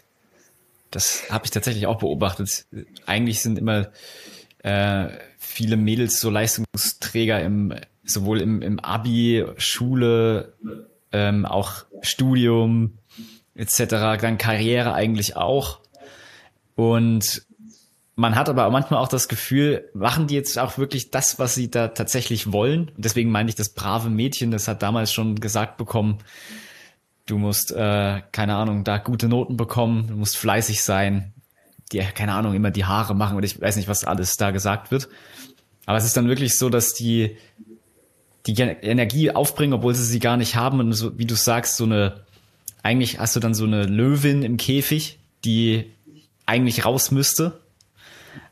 Das habe ich tatsächlich auch beobachtet. Eigentlich sind immer äh, viele Mädels so Leistungsträger im sowohl im, im Abi, Schule, ähm, auch Studium etc., dann Karriere eigentlich auch. Und man hat aber manchmal auch das Gefühl, machen die jetzt auch wirklich das, was sie da tatsächlich wollen? Und deswegen meine ich, das brave Mädchen, das hat damals schon gesagt bekommen, Du musst, äh, keine Ahnung, da gute Noten bekommen, du musst fleißig sein, dir, keine Ahnung, immer die Haare machen und ich weiß nicht, was alles da gesagt wird. Aber es ist dann wirklich so, dass die die Energie aufbringen, obwohl sie sie gar nicht haben und so, wie du sagst, so eine, eigentlich hast du dann so eine Löwin im Käfig, die eigentlich raus müsste,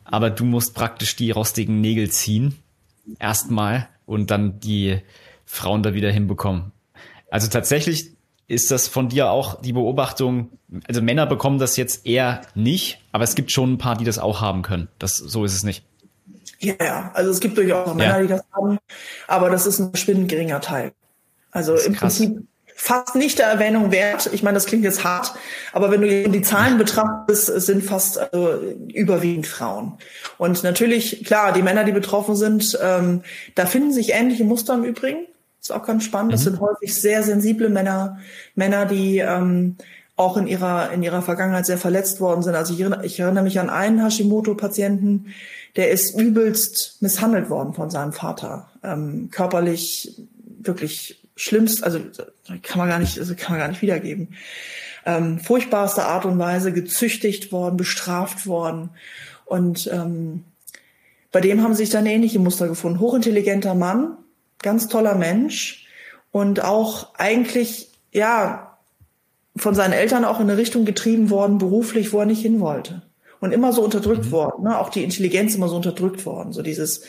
aber du musst praktisch die rostigen Nägel ziehen, erstmal und dann die Frauen da wieder hinbekommen. Also tatsächlich ist das von dir auch die Beobachtung, also Männer bekommen das jetzt eher nicht, aber es gibt schon ein paar, die das auch haben können. Das, so ist es nicht. Ja, ja, also es gibt durchaus Männer, ja. die das haben, aber das ist ein verschwindend geringer Teil. Also im krass. Prinzip fast nicht der Erwähnung wert. Ich meine, das klingt jetzt hart, aber wenn du die Zahlen betrachtest, es sind fast also, überwiegend Frauen. Und natürlich, klar, die Männer, die betroffen sind, ähm, da finden sich ähnliche Muster im Übrigen. Ist auch ganz spannend. Das mhm. sind häufig sehr sensible Männer, Männer, die ähm, auch in ihrer in ihrer Vergangenheit sehr verletzt worden sind. Also ich, ich erinnere mich an einen Hashimoto-Patienten, der ist übelst misshandelt worden von seinem Vater, ähm, körperlich wirklich schlimmst, also kann man gar nicht, also kann man gar nicht wiedergeben. Ähm, furchtbarste Art und Weise gezüchtigt worden, bestraft worden und ähm, bei dem haben sich dann ähnliche Muster gefunden. Hochintelligenter Mann, ganz toller Mensch und auch eigentlich, ja, von seinen Eltern auch in eine Richtung getrieben worden, beruflich, wo er nicht hin wollte. Und immer so unterdrückt mhm. worden, ne? auch die Intelligenz immer so unterdrückt worden. So dieses,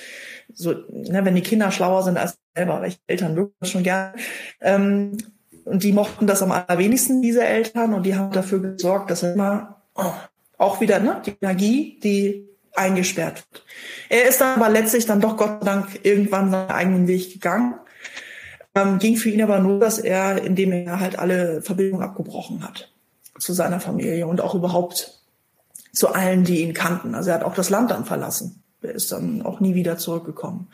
so, ne, wenn die Kinder schlauer sind als selber, welche Eltern mögen das schon gerne. Ähm, und die mochten das am allerwenigsten, diese Eltern, und die haben dafür gesorgt, dass er immer oh, auch wieder ne, die Energie, die eingesperrt wird. Er ist dann aber letztlich dann doch Gott sei Dank irgendwann seinen eigenen Weg gegangen. Ähm, ging für ihn aber nur, dass er, indem er halt alle Verbindungen abgebrochen hat zu seiner Familie und auch überhaupt zu allen, die ihn kannten. Also er hat auch das Land dann verlassen. Er ist dann auch nie wieder zurückgekommen.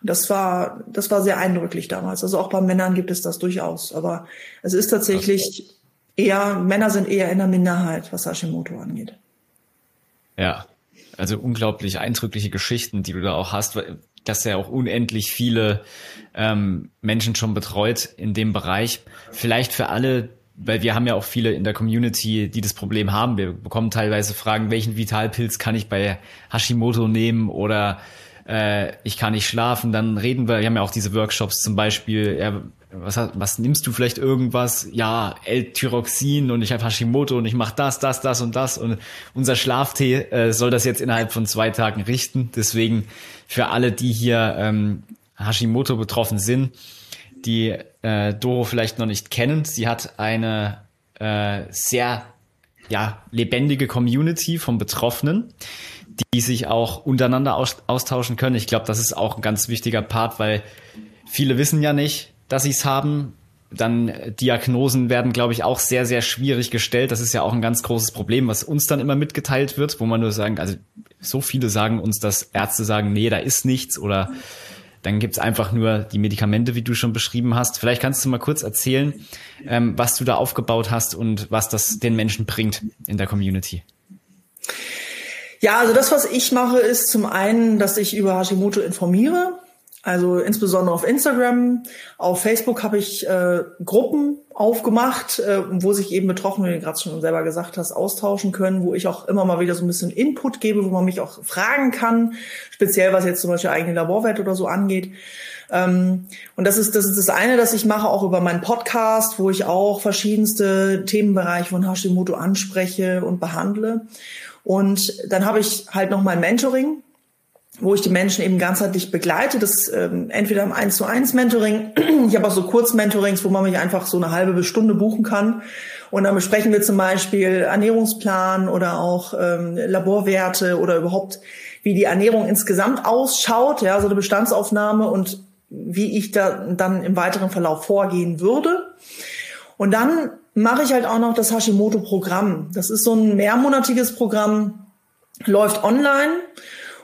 Und das war, das war sehr eindrücklich damals. Also auch bei Männern gibt es das durchaus. Aber es ist tatsächlich eher, Männer sind eher in der Minderheit, was Hashimoto angeht. Ja, also unglaublich eindrückliche Geschichten, die du da auch hast, dass er auch unendlich viele ähm, Menschen schon betreut in dem Bereich. Vielleicht für alle, weil wir haben ja auch viele in der Community, die das Problem haben. Wir bekommen teilweise Fragen, welchen Vitalpilz kann ich bei Hashimoto nehmen oder äh, ich kann nicht schlafen. Dann reden wir, wir haben ja auch diese Workshops zum Beispiel, ja, was, was nimmst du vielleicht irgendwas? Ja, L-Tyroxin und ich habe Hashimoto und ich mache das, das, das und das und unser Schlaftee äh, soll das jetzt innerhalb von zwei Tagen richten. Deswegen für alle, die hier ähm, Hashimoto betroffen sind, die äh, Doro vielleicht noch nicht kennen, sie hat eine äh, sehr ja, lebendige Community von Betroffenen, die sich auch untereinander aus austauschen können. Ich glaube, das ist auch ein ganz wichtiger Part, weil viele wissen ja nicht, dass sie es haben. Dann Diagnosen werden, glaube ich, auch sehr, sehr schwierig gestellt. Das ist ja auch ein ganz großes Problem, was uns dann immer mitgeteilt wird, wo man nur sagen, also so viele sagen uns, dass Ärzte sagen, nee, da ist nichts oder dann gibt's einfach nur die Medikamente, wie du schon beschrieben hast. Vielleicht kannst du mal kurz erzählen, ähm, was du da aufgebaut hast und was das den Menschen bringt in der Community. Ja, also das, was ich mache, ist zum einen, dass ich über Hashimoto informiere. Also insbesondere auf Instagram, auf Facebook habe ich äh, Gruppen aufgemacht, äh, wo sich eben Betroffene, wie du gerade schon selber gesagt hast, austauschen können, wo ich auch immer mal wieder so ein bisschen Input gebe, wo man mich auch fragen kann, speziell was jetzt zum Beispiel eigene Laborwert oder so angeht. Ähm, und das ist, das ist das eine, das ich mache, auch über meinen Podcast, wo ich auch verschiedenste Themenbereiche von Hashimoto anspreche und behandle. Und dann habe ich halt noch mein Mentoring, wo ich die Menschen eben ganzheitlich begleite. Das ähm, entweder im 1 zu 1 Mentoring. Ich habe auch so Kurzmentorings, wo man mich einfach so eine halbe Stunde buchen kann. Und dann besprechen wir zum Beispiel Ernährungsplan oder auch ähm, Laborwerte oder überhaupt, wie die Ernährung insgesamt ausschaut, ja, so eine Bestandsaufnahme und wie ich da dann im weiteren Verlauf vorgehen würde. Und dann mache ich halt auch noch das Hashimoto-Programm. Das ist so ein mehrmonatiges Programm, läuft online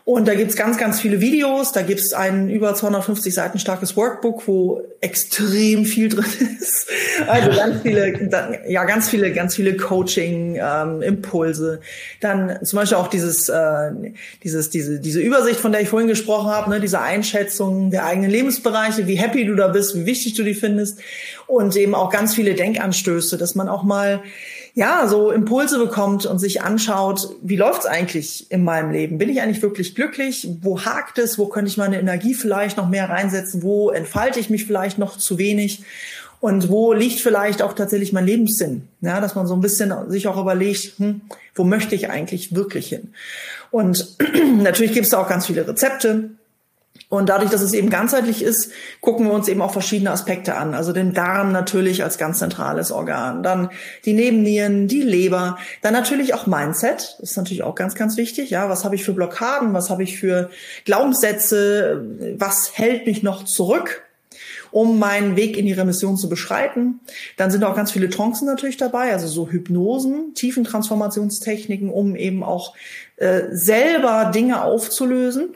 und da gibt's ganz, ganz viele Videos. Da gibt's ein über 250 Seiten starkes Workbook, wo extrem viel drin ist. Also ganz viele, ja, ganz viele, ganz viele Coaching-Impulse. Ähm, Dann zum Beispiel auch dieses, äh, dieses, diese, diese Übersicht, von der ich vorhin gesprochen habe, ne, diese Einschätzung der eigenen Lebensbereiche, wie happy du da bist, wie wichtig du die findest. Und eben auch ganz viele Denkanstöße, dass man auch mal ja, so Impulse bekommt und sich anschaut, wie läuft's eigentlich in meinem Leben? Bin ich eigentlich wirklich glücklich? Wo hakt es? Wo könnte ich meine Energie vielleicht noch mehr reinsetzen? Wo entfalte ich mich vielleicht noch zu wenig? Und wo liegt vielleicht auch tatsächlich mein Lebenssinn? Ja, dass man so ein bisschen sich auch überlegt, hm, wo möchte ich eigentlich wirklich hin? Und natürlich gibt es da auch ganz viele Rezepte. Und dadurch, dass es eben ganzheitlich ist, gucken wir uns eben auch verschiedene Aspekte an. Also den Darm natürlich als ganz zentrales Organ, dann die Nebennieren, die Leber, dann natürlich auch Mindset. Das ist natürlich auch ganz, ganz wichtig. Ja, was habe ich für Blockaden? Was habe ich für Glaubenssätze? Was hält mich noch zurück? um meinen Weg in die Remission zu beschreiten. Dann sind auch ganz viele Trancen natürlich dabei, also so Hypnosen, Tiefentransformationstechniken, um eben auch äh, selber Dinge aufzulösen.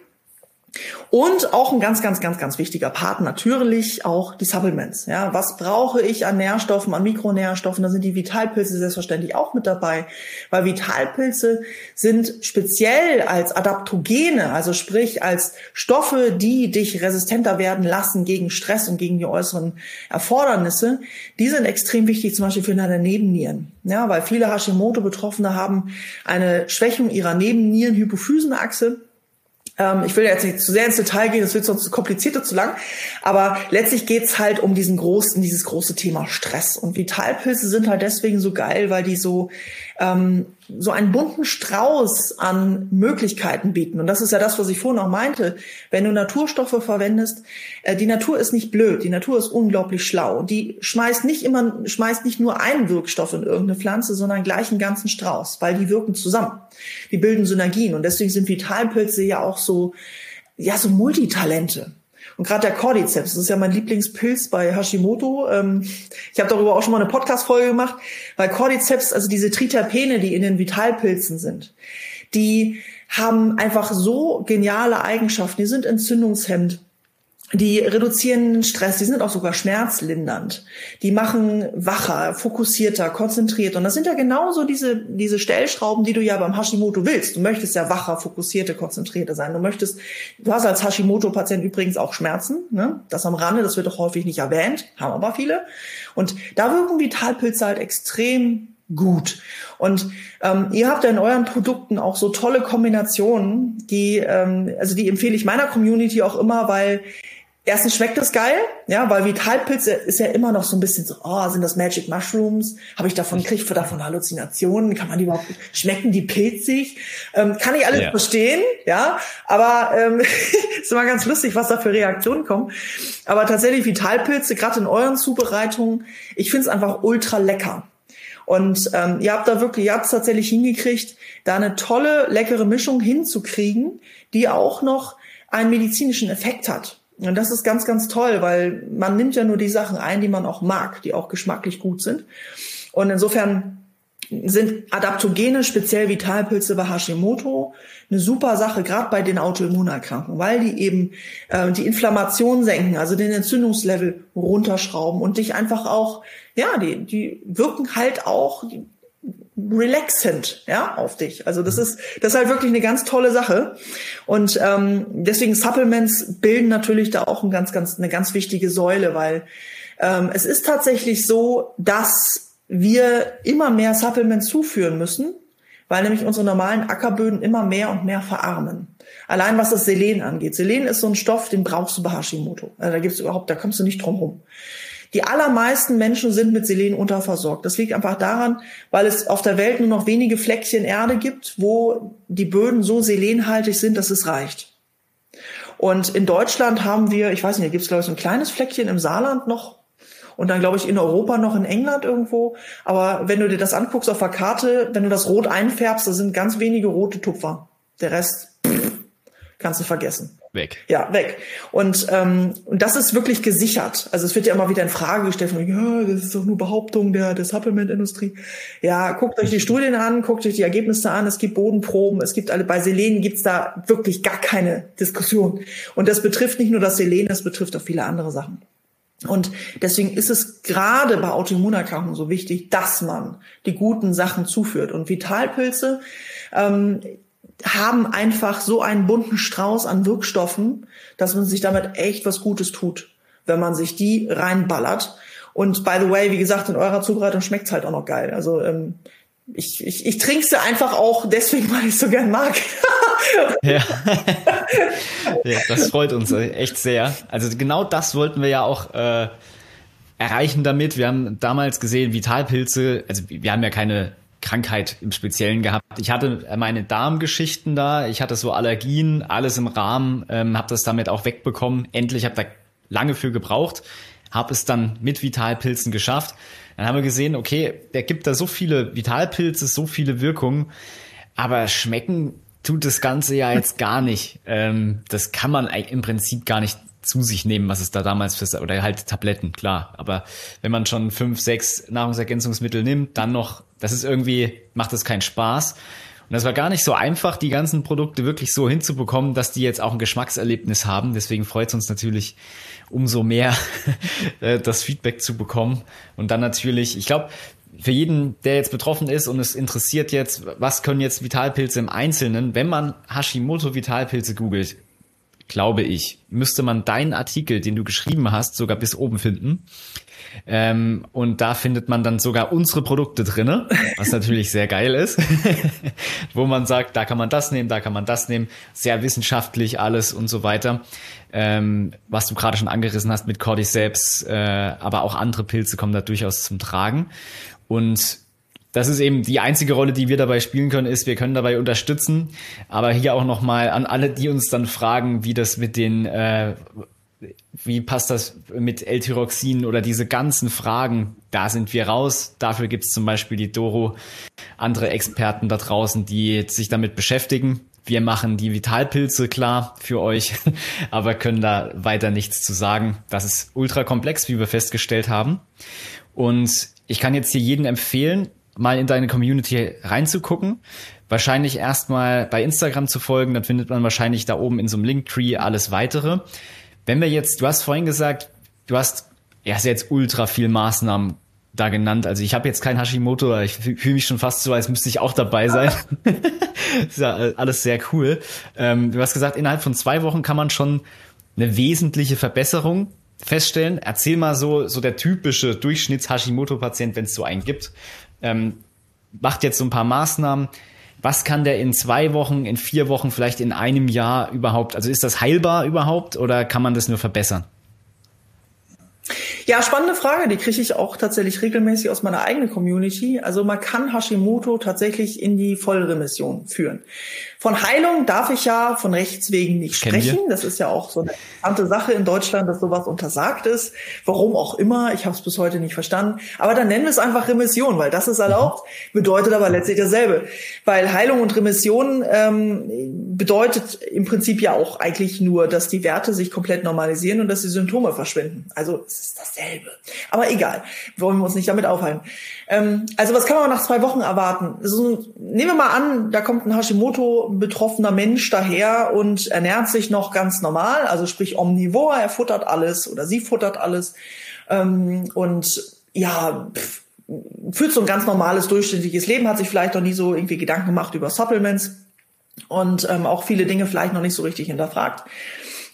Und auch ein ganz, ganz, ganz, ganz wichtiger Part natürlich auch die Supplements. Ja, was brauche ich an Nährstoffen, an Mikronährstoffen? Da sind die Vitalpilze selbstverständlich auch mit dabei, weil Vitalpilze sind speziell als Adaptogene, also sprich als Stoffe, die dich resistenter werden lassen gegen Stress und gegen die äußeren Erfordernisse. Die sind extrem wichtig, zum Beispiel für deine Nebennieren. Ja, weil viele Hashimoto-Betroffene haben eine Schwächung ihrer Nebennieren-Hypophysenachse ähm, ich will jetzt nicht zu sehr ins Detail gehen, das wird sonst zu kompliziert und zu lang. Aber letztlich geht's halt um diesen großen, dieses große Thema Stress. Und Vitalpilze sind halt deswegen so geil, weil die so ähm, so einen bunten Strauß an Möglichkeiten bieten. Und das ist ja das, was ich vorhin auch meinte. Wenn du Naturstoffe verwendest, äh, die Natur ist nicht blöd, die Natur ist unglaublich schlau. Die schmeißt nicht immer, schmeißt nicht nur einen Wirkstoff in irgendeine Pflanze, sondern gleich einen ganzen Strauß, weil die wirken zusammen. Die bilden Synergien. Und deswegen sind Vitalpilze ja auch so, ja, so Multitalente. Und gerade der Cordyceps, das ist ja mein Lieblingspilz bei Hashimoto. Ähm, ich habe darüber auch schon mal eine Podcast-Folge gemacht, weil Cordyceps, also diese Triterpene, die in den Vitalpilzen sind, die haben einfach so geniale Eigenschaften. Die sind entzündungshemmend. Die reduzieren den Stress, die sind auch sogar schmerzlindernd. Die machen wacher, fokussierter, konzentriert. Und das sind ja genauso diese, diese Stellschrauben, die du ja beim Hashimoto willst. Du möchtest ja wacher, fokussierte, konzentrierte sein. Du möchtest, du hast als Hashimoto-Patient übrigens auch Schmerzen. Ne? Das am Rande, das wird doch häufig nicht erwähnt, haben aber viele. Und da wirken Vitalpilze halt extrem gut. Und ähm, ihr habt ja in euren Produkten auch so tolle Kombinationen, die, ähm, also die empfehle ich meiner Community auch immer, weil Erstens schmeckt es geil, ja, weil Vitalpilze ist ja immer noch so ein bisschen so, oh, sind das Magic Mushrooms? Habe ich davon, kriege ich davon Halluzinationen? Kann man die überhaupt, schmecken die pilzig? Ähm, kann ich alles ja. verstehen, ja, aber ähm, ist immer ganz lustig, was da für Reaktionen kommen. Aber tatsächlich Vitalpilze, gerade in euren Zubereitungen, ich finde es einfach ultra lecker. Und ähm, ihr habt da wirklich, ihr habt es tatsächlich hingekriegt, da eine tolle, leckere Mischung hinzukriegen, die auch noch einen medizinischen Effekt hat. Und das ist ganz, ganz toll, weil man nimmt ja nur die Sachen ein, die man auch mag, die auch geschmacklich gut sind. Und insofern sind Adaptogene, speziell Vitalpilze bei Hashimoto, eine super Sache, gerade bei den Autoimmunerkrankungen, weil die eben äh, die Inflammation senken, also den Entzündungslevel runterschrauben und dich einfach auch, ja, die, die wirken halt auch, die relaxend ja auf dich. Also das ist das ist halt wirklich eine ganz tolle Sache und ähm, deswegen Supplements bilden natürlich da auch ein ganz ganz eine ganz wichtige Säule, weil ähm, es ist tatsächlich so, dass wir immer mehr Supplements zuführen müssen, weil nämlich unsere normalen Ackerböden immer mehr und mehr verarmen. Allein was das Selen angeht. Selen ist so ein Stoff, den brauchst du bei Hashimoto. Also da gibt's überhaupt, da kommst du nicht drum rum. Die allermeisten Menschen sind mit Selen unterversorgt. Das liegt einfach daran, weil es auf der Welt nur noch wenige Fleckchen Erde gibt, wo die Böden so selenhaltig sind, dass es reicht. Und in Deutschland haben wir, ich weiß nicht, da gibt es glaube ich so ein kleines Fleckchen im Saarland noch und dann glaube ich in Europa noch in England irgendwo. Aber wenn du dir das anguckst auf der Karte, wenn du das rot einfärbst, da sind ganz wenige rote Tupfer. Der Rest pff, kannst du vergessen. Weg. Ja, weg. Und, ähm, und das ist wirklich gesichert. Also es wird ja immer wieder in Frage gestellt, von, ja, das ist doch nur Behauptung der, der Supplement-Industrie. Ja, guckt euch die Studien an, guckt euch die Ergebnisse an, es gibt Bodenproben, es gibt alle, bei Selen gibt's da wirklich gar keine Diskussion. Und das betrifft nicht nur das Selen, das betrifft auch viele andere Sachen. Und deswegen ist es gerade bei Autoimmunerkrankungen so wichtig, dass man die guten Sachen zuführt. Und Vitalpilze, ähm, haben einfach so einen bunten Strauß an Wirkstoffen, dass man sich damit echt was Gutes tut, wenn man sich die reinballert. Und by the way, wie gesagt, in eurer Zubereitung schmeckt's halt auch noch geil. Also ähm, ich, ich, ich trinke sie einfach auch deswegen, weil ich so gern mag. ja. ja, das freut uns echt sehr. Also genau das wollten wir ja auch äh, erreichen damit. Wir haben damals gesehen, Vitalpilze, also wir haben ja keine Krankheit im Speziellen gehabt. Ich hatte meine Darmgeschichten da, ich hatte so Allergien, alles im Rahmen, ähm, habe das damit auch wegbekommen. Endlich habe da lange für gebraucht, habe es dann mit Vitalpilzen geschafft. Dann haben wir gesehen, okay, der gibt da so viele Vitalpilze, so viele Wirkungen, aber schmecken tut das Ganze ja jetzt gar nicht. Ähm, das kann man im Prinzip gar nicht zu sich nehmen, was es da damals für, oder halt Tabletten, klar. Aber wenn man schon fünf, sechs Nahrungsergänzungsmittel nimmt, dann noch, das ist irgendwie, macht das keinen Spaß. Und das war gar nicht so einfach, die ganzen Produkte wirklich so hinzubekommen, dass die jetzt auch ein Geschmackserlebnis haben. Deswegen freut es uns natürlich umso mehr, äh, das Feedback zu bekommen. Und dann natürlich, ich glaube, für jeden, der jetzt betroffen ist und es interessiert jetzt, was können jetzt Vitalpilze im Einzelnen, wenn man Hashimoto Vitalpilze googelt, glaube ich, müsste man deinen Artikel, den du geschrieben hast, sogar bis oben finden. Ähm, und da findet man dann sogar unsere Produkte drinne, was natürlich sehr geil ist, wo man sagt, da kann man das nehmen, da kann man das nehmen, sehr wissenschaftlich alles und so weiter. Ähm, was du gerade schon angerissen hast mit Cordyceps, äh, aber auch andere Pilze kommen da durchaus zum Tragen. Und das ist eben die einzige Rolle, die wir dabei spielen können, ist, wir können dabei unterstützen. Aber hier auch nochmal an alle, die uns dann fragen, wie das mit den, äh, wie passt das mit L-Tyroxin oder diese ganzen Fragen, da sind wir raus. Dafür gibt's zum Beispiel die Doro, andere Experten da draußen, die sich damit beschäftigen. Wir machen die Vitalpilze klar für euch, aber können da weiter nichts zu sagen. Das ist ultra komplex, wie wir festgestellt haben. Und ich kann jetzt hier jeden empfehlen, mal in deine Community reinzugucken. Wahrscheinlich erstmal bei Instagram zu folgen, dann findet man wahrscheinlich da oben in so einem Linktree alles weitere. Wenn wir jetzt, du hast vorhin gesagt, du hast ja jetzt ultra viel Maßnahmen da genannt. Also ich habe jetzt kein Hashimoto, ich fühle mich schon fast so, als müsste ich auch dabei sein. ist ja alles sehr cool. Ähm, du hast gesagt, innerhalb von zwei Wochen kann man schon eine wesentliche Verbesserung feststellen. Erzähl mal so, so der typische Durchschnitts-Hashimoto-Patient, wenn es so einen gibt ähm, macht jetzt so ein paar Maßnahmen. Was kann der in zwei Wochen, in vier Wochen, vielleicht in einem Jahr überhaupt? Also ist das heilbar überhaupt oder kann man das nur verbessern? Ja, spannende Frage, die kriege ich auch tatsächlich regelmäßig aus meiner eigenen Community. Also man kann Hashimoto tatsächlich in die Vollremission führen. Von Heilung darf ich ja von Rechts wegen nicht sprechen. Das ist ja auch so eine interessante Sache in Deutschland, dass sowas untersagt ist. Warum auch immer, ich habe es bis heute nicht verstanden. Aber dann nennen wir es einfach Remission, weil das ist erlaubt, bedeutet aber letztlich dasselbe. Weil Heilung und Remission ähm, bedeutet im Prinzip ja auch eigentlich nur, dass die Werte sich komplett normalisieren und dass die Symptome verschwinden. Also es ist dasselbe. Aber egal, wollen wir uns nicht damit aufhalten. Ähm, also was kann man nach zwei Wochen erwarten? Also, nehmen wir mal an, da kommt ein Hashimoto betroffener Mensch daher und ernährt sich noch ganz normal, also sprich omnivor, er futtert alles oder sie futtert alles ähm, und ja, pff, führt so ein ganz normales, durchschnittliches Leben, hat sich vielleicht noch nie so irgendwie Gedanken gemacht über Supplements und ähm, auch viele Dinge vielleicht noch nicht so richtig hinterfragt.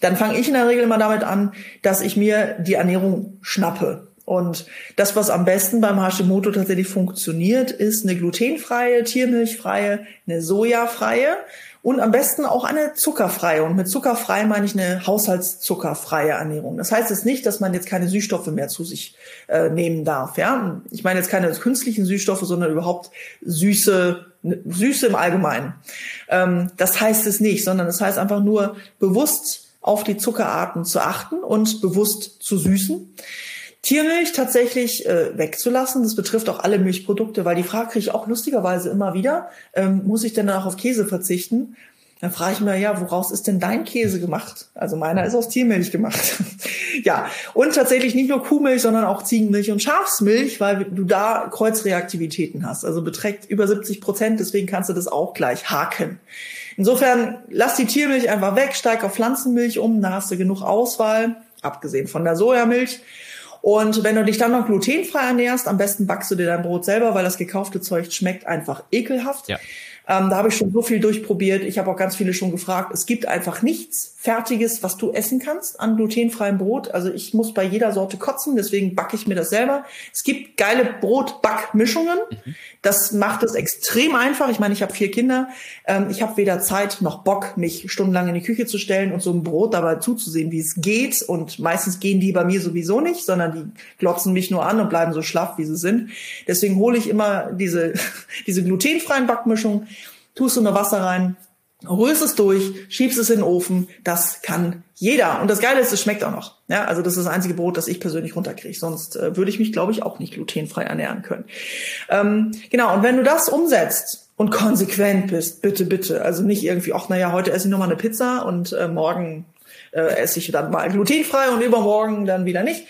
Dann fange ich in der Regel mal damit an, dass ich mir die Ernährung schnappe. Und das, was am besten beim Hashimoto tatsächlich funktioniert, ist eine glutenfreie, tiermilchfreie, eine sojafreie und am besten auch eine zuckerfreie. Und mit zuckerfrei meine ich eine haushaltszuckerfreie Ernährung. Das heißt jetzt nicht, dass man jetzt keine Süßstoffe mehr zu sich äh, nehmen darf. Ja, ich meine jetzt keine künstlichen Süßstoffe, sondern überhaupt süße Süße im Allgemeinen. Ähm, das heißt es nicht, sondern es das heißt einfach nur bewusst auf die Zuckerarten zu achten und bewusst zu süßen. Tiermilch tatsächlich äh, wegzulassen. Das betrifft auch alle Milchprodukte, weil die Frage kriege ich auch lustigerweise immer wieder, ähm, muss ich denn danach auf Käse verzichten? Dann frage ich mir, ja, woraus ist denn dein Käse gemacht? Also meiner ist aus Tiermilch gemacht. ja, und tatsächlich nicht nur Kuhmilch, sondern auch Ziegenmilch und Schafsmilch, weil du da Kreuzreaktivitäten hast. Also beträgt über 70 Prozent, deswegen kannst du das auch gleich haken. Insofern lass die Tiermilch einfach weg, steig auf Pflanzenmilch um, da hast du genug Auswahl, abgesehen von der Sojamilch. Und wenn du dich dann noch glutenfrei ernährst, am besten backst du dir dein Brot selber, weil das gekaufte Zeug schmeckt einfach ekelhaft. Ja. Ähm, da habe ich schon so viel durchprobiert. Ich habe auch ganz viele schon gefragt. Es gibt einfach nichts Fertiges, was du essen kannst an glutenfreiem Brot. Also ich muss bei jeder Sorte kotzen, deswegen backe ich mir das selber. Es gibt geile Brotbackmischungen. Mhm. Das macht es extrem einfach. Ich meine, ich habe vier Kinder. Ähm, ich habe weder Zeit noch Bock, mich stundenlang in die Küche zu stellen und so ein Brot dabei zuzusehen, wie es geht. Und meistens gehen die bei mir sowieso nicht, sondern die glotzen mich nur an und bleiben so schlaff, wie sie sind. Deswegen hole ich immer diese, diese glutenfreien Backmischungen tust du nur Wasser rein, rührst es durch, schiebst es in den Ofen. Das kann jeder. Und das Geile ist, es schmeckt auch noch. Ja, also das ist das einzige Brot, das ich persönlich runterkriege. Sonst äh, würde ich mich, glaube ich, auch nicht glutenfrei ernähren können. Ähm, genau. Und wenn du das umsetzt und konsequent bist, bitte, bitte, also nicht irgendwie, ach, naja, heute esse ich nochmal eine Pizza und äh, morgen äh, esse ich dann mal glutenfrei und übermorgen dann wieder nicht.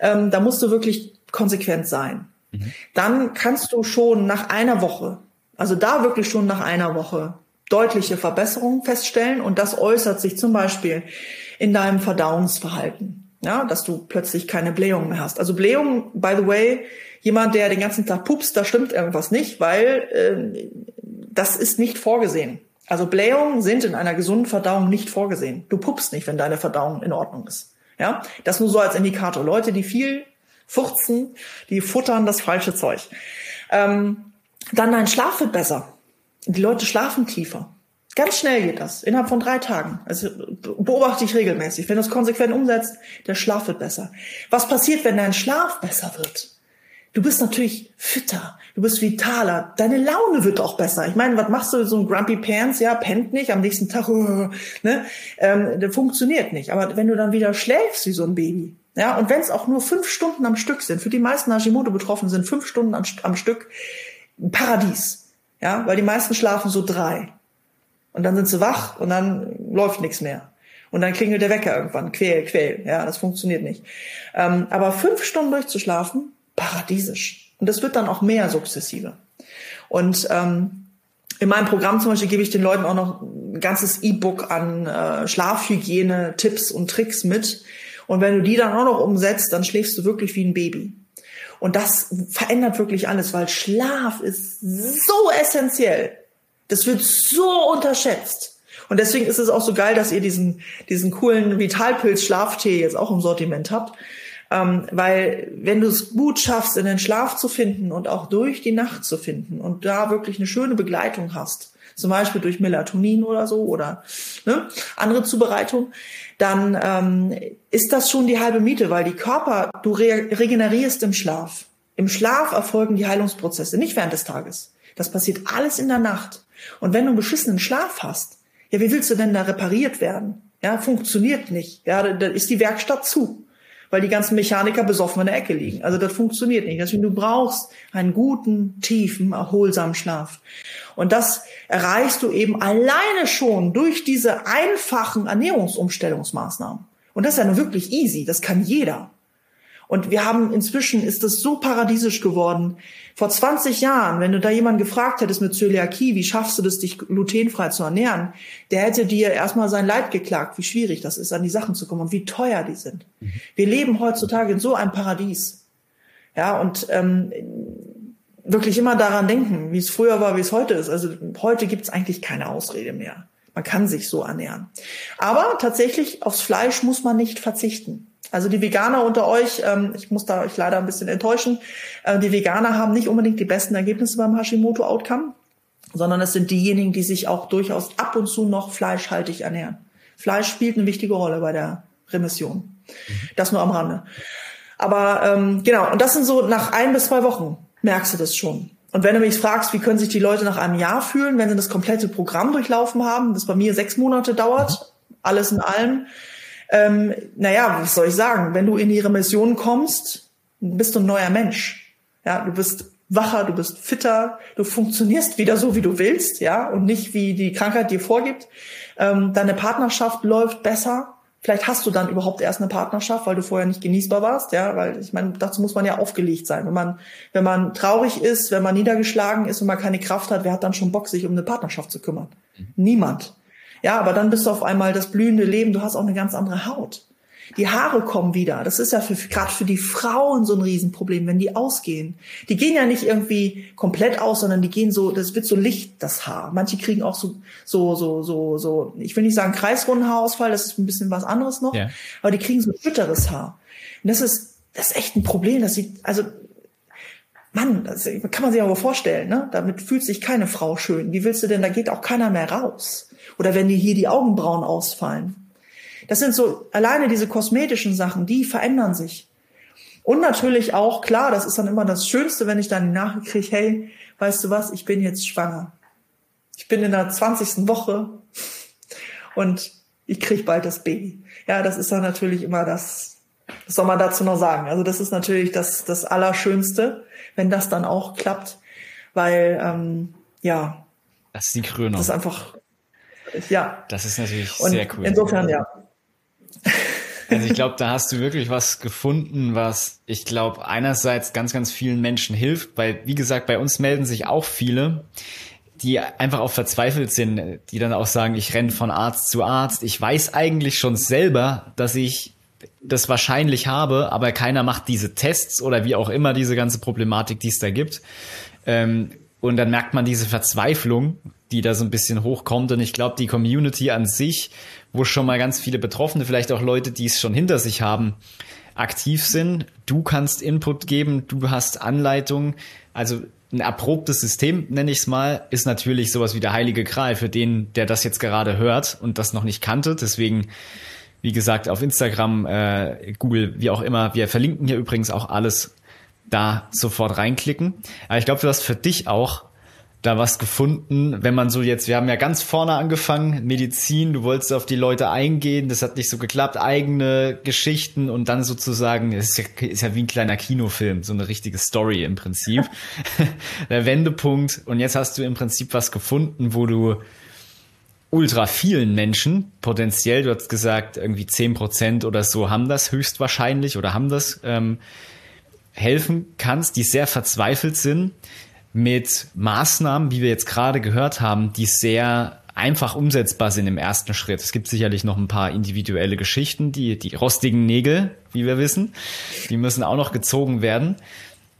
Ähm, da musst du wirklich konsequent sein. Mhm. Dann kannst du schon nach einer Woche also da wirklich schon nach einer Woche deutliche Verbesserungen feststellen und das äußert sich zum Beispiel in deinem Verdauungsverhalten, ja, dass du plötzlich keine Blähungen mehr hast. Also Blähungen, by the way, jemand, der den ganzen Tag pupst, da stimmt irgendwas nicht, weil äh, das ist nicht vorgesehen. Also Blähungen sind in einer gesunden Verdauung nicht vorgesehen. Du pupst nicht, wenn deine Verdauung in Ordnung ist. Ja, das nur so als Indikator. Leute, die viel furzen, die futtern das falsche Zeug. Ähm, dann dein Schlaf wird besser. Die Leute schlafen tiefer. Ganz schnell geht das, innerhalb von drei Tagen. Also beobachte ich regelmäßig. Wenn du es konsequent umsetzt, der Schlaf wird besser. Was passiert, wenn dein Schlaf besser wird? Du bist natürlich fitter, du bist vitaler, deine Laune wird auch besser. Ich meine, was machst du so ein Grumpy Pants? Ja, pennt nicht, am nächsten Tag, ne? Ähm, das funktioniert nicht. Aber wenn du dann wieder schläfst wie so ein Baby, ja, und wenn es auch nur fünf Stunden am Stück sind, für die meisten Hashimoto-Betroffenen sind fünf Stunden am, am Stück, ein Paradies. Ja, weil die meisten schlafen so drei. Und dann sind sie wach und dann läuft nichts mehr. Und dann klingelt der Wecker irgendwann. Quäl, quäl. Ja, das funktioniert nicht. Ähm, aber fünf Stunden durchzuschlafen, paradiesisch. Und das wird dann auch mehr sukzessive. Und ähm, in meinem Programm zum Beispiel gebe ich den Leuten auch noch ein ganzes E-Book an äh, Schlafhygiene, Tipps und Tricks mit. Und wenn du die dann auch noch umsetzt, dann schläfst du wirklich wie ein Baby. Und das verändert wirklich alles, weil Schlaf ist so essentiell. Das wird so unterschätzt. Und deswegen ist es auch so geil, dass ihr diesen, diesen coolen Vitalpilz-Schlaftee jetzt auch im Sortiment habt. Ähm, weil wenn du es gut schaffst, in den Schlaf zu finden und auch durch die Nacht zu finden und da wirklich eine schöne Begleitung hast, zum Beispiel durch Melatonin oder so oder ne, andere Zubereitung, dann ähm, ist das schon die halbe Miete, weil die Körper, du re regenerierst im Schlaf. Im Schlaf erfolgen die Heilungsprozesse, nicht während des Tages. Das passiert alles in der Nacht. Und wenn du einen beschissenen Schlaf hast, ja, wie willst du denn da repariert werden? Ja, funktioniert nicht. Ja, da, da ist die Werkstatt zu weil die ganzen Mechaniker besoffen in der Ecke liegen. Also das funktioniert nicht. Deswegen du brauchst einen guten, tiefen, erholsamen Schlaf. Und das erreichst du eben alleine schon durch diese einfachen Ernährungsumstellungsmaßnahmen. Und das ist ja nur wirklich easy. Das kann jeder. Und wir haben inzwischen ist es so paradiesisch geworden. Vor 20 Jahren, wenn du da jemanden gefragt hättest mit Zöliakie, wie schaffst du das, dich glutenfrei zu ernähren, der hätte dir erstmal sein Leid geklagt, wie schwierig das ist, an die Sachen zu kommen und wie teuer die sind. Mhm. Wir leben heutzutage in so einem Paradies. Ja, und ähm, wirklich immer daran denken, wie es früher war, wie es heute ist. Also heute gibt es eigentlich keine Ausrede mehr. Man kann sich so ernähren. Aber tatsächlich aufs Fleisch muss man nicht verzichten. Also die Veganer unter euch, ähm, ich muss da euch leider ein bisschen enttäuschen, äh, die Veganer haben nicht unbedingt die besten Ergebnisse beim Hashimoto-Outcome, sondern es sind diejenigen, die sich auch durchaus ab und zu noch fleischhaltig ernähren. Fleisch spielt eine wichtige Rolle bei der Remission. Mhm. Das nur am Rande. Aber ähm, genau, und das sind so nach ein bis zwei Wochen merkst du das schon. Und wenn du mich fragst, wie können sich die Leute nach einem Jahr fühlen, wenn sie das komplette Programm durchlaufen haben, das bei mir sechs Monate dauert, alles in allem, ähm, naja, was soll ich sagen? Wenn du in ihre Mission kommst, bist du ein neuer Mensch. Ja, du bist wacher, du bist fitter, du funktionierst wieder so, wie du willst, ja, und nicht wie die Krankheit dir vorgibt. Ähm, deine Partnerschaft läuft besser. Vielleicht hast du dann überhaupt erst eine Partnerschaft, weil du vorher nicht genießbar warst, ja, weil ich meine, dazu muss man ja aufgelegt sein. Wenn man, wenn man traurig ist, wenn man niedergeschlagen ist und man keine Kraft hat, wer hat dann schon Bock, sich um eine Partnerschaft zu kümmern? Mhm. Niemand. Ja, aber dann bist du auf einmal das blühende Leben, du hast auch eine ganz andere Haut. Die Haare kommen wieder. Das ist ja gerade für die Frauen so ein Riesenproblem, wenn die ausgehen. Die gehen ja nicht irgendwie komplett aus, sondern die gehen so, das wird so Licht, das Haar. Manche kriegen auch so, so, so, so, so, ich will nicht sagen kreisrunden Haarausfall, das ist ein bisschen was anderes noch, ja. aber die kriegen so schütteres Haar. Und das ist, das ist echt ein Problem. Das sieht, also, Mann, das kann man sich aber vorstellen, ne? Damit fühlt sich keine Frau schön. Wie willst du denn, da geht auch keiner mehr raus. Oder wenn dir hier die Augenbrauen ausfallen. Das sind so alleine diese kosmetischen Sachen, die verändern sich. Und natürlich auch, klar, das ist dann immer das Schönste, wenn ich dann die Nachricht kriege, hey, weißt du was, ich bin jetzt schwanger. Ich bin in der 20. Woche und ich krieg bald das Baby. Ja, das ist dann natürlich immer das, was soll man dazu noch sagen? Also das ist natürlich das, das Allerschönste, wenn das dann auch klappt, weil, ähm, ja. Das ist die Krönung. Das ist einfach, ja. Das ist natürlich und sehr cool. Insofern, ja. Also ich glaube, da hast du wirklich was gefunden, was ich glaube einerseits ganz, ganz vielen Menschen hilft, weil wie gesagt, bei uns melden sich auch viele, die einfach auch verzweifelt sind, die dann auch sagen, ich renne von Arzt zu Arzt. Ich weiß eigentlich schon selber, dass ich das wahrscheinlich habe, aber keiner macht diese Tests oder wie auch immer diese ganze Problematik, die es da gibt. Ähm, und dann merkt man diese Verzweiflung, die da so ein bisschen hochkommt. Und ich glaube, die Community an sich, wo schon mal ganz viele Betroffene, vielleicht auch Leute, die es schon hinter sich haben, aktiv sind. Du kannst Input geben, du hast Anleitung. Also ein erprobtes System, nenne ich es mal, ist natürlich sowas wie der heilige Gral für den, der das jetzt gerade hört und das noch nicht kannte. Deswegen wie gesagt, auf Instagram, äh, Google, wie auch immer. Wir verlinken hier übrigens auch alles da sofort reinklicken. Aber ich glaube, du hast für dich auch da was gefunden, wenn man so jetzt, wir haben ja ganz vorne angefangen, Medizin, du wolltest auf die Leute eingehen, das hat nicht so geklappt, eigene Geschichten und dann sozusagen, es ist ja, ist ja wie ein kleiner Kinofilm, so eine richtige Story im Prinzip. Der Wendepunkt und jetzt hast du im Prinzip was gefunden, wo du ultra vielen Menschen, potenziell, du hast gesagt, irgendwie zehn Prozent oder so haben das höchstwahrscheinlich oder haben das, ähm, helfen kannst, die sehr verzweifelt sind mit Maßnahmen, wie wir jetzt gerade gehört haben, die sehr einfach umsetzbar sind im ersten Schritt. Es gibt sicherlich noch ein paar individuelle Geschichten, die, die rostigen Nägel, wie wir wissen, die müssen auch noch gezogen werden.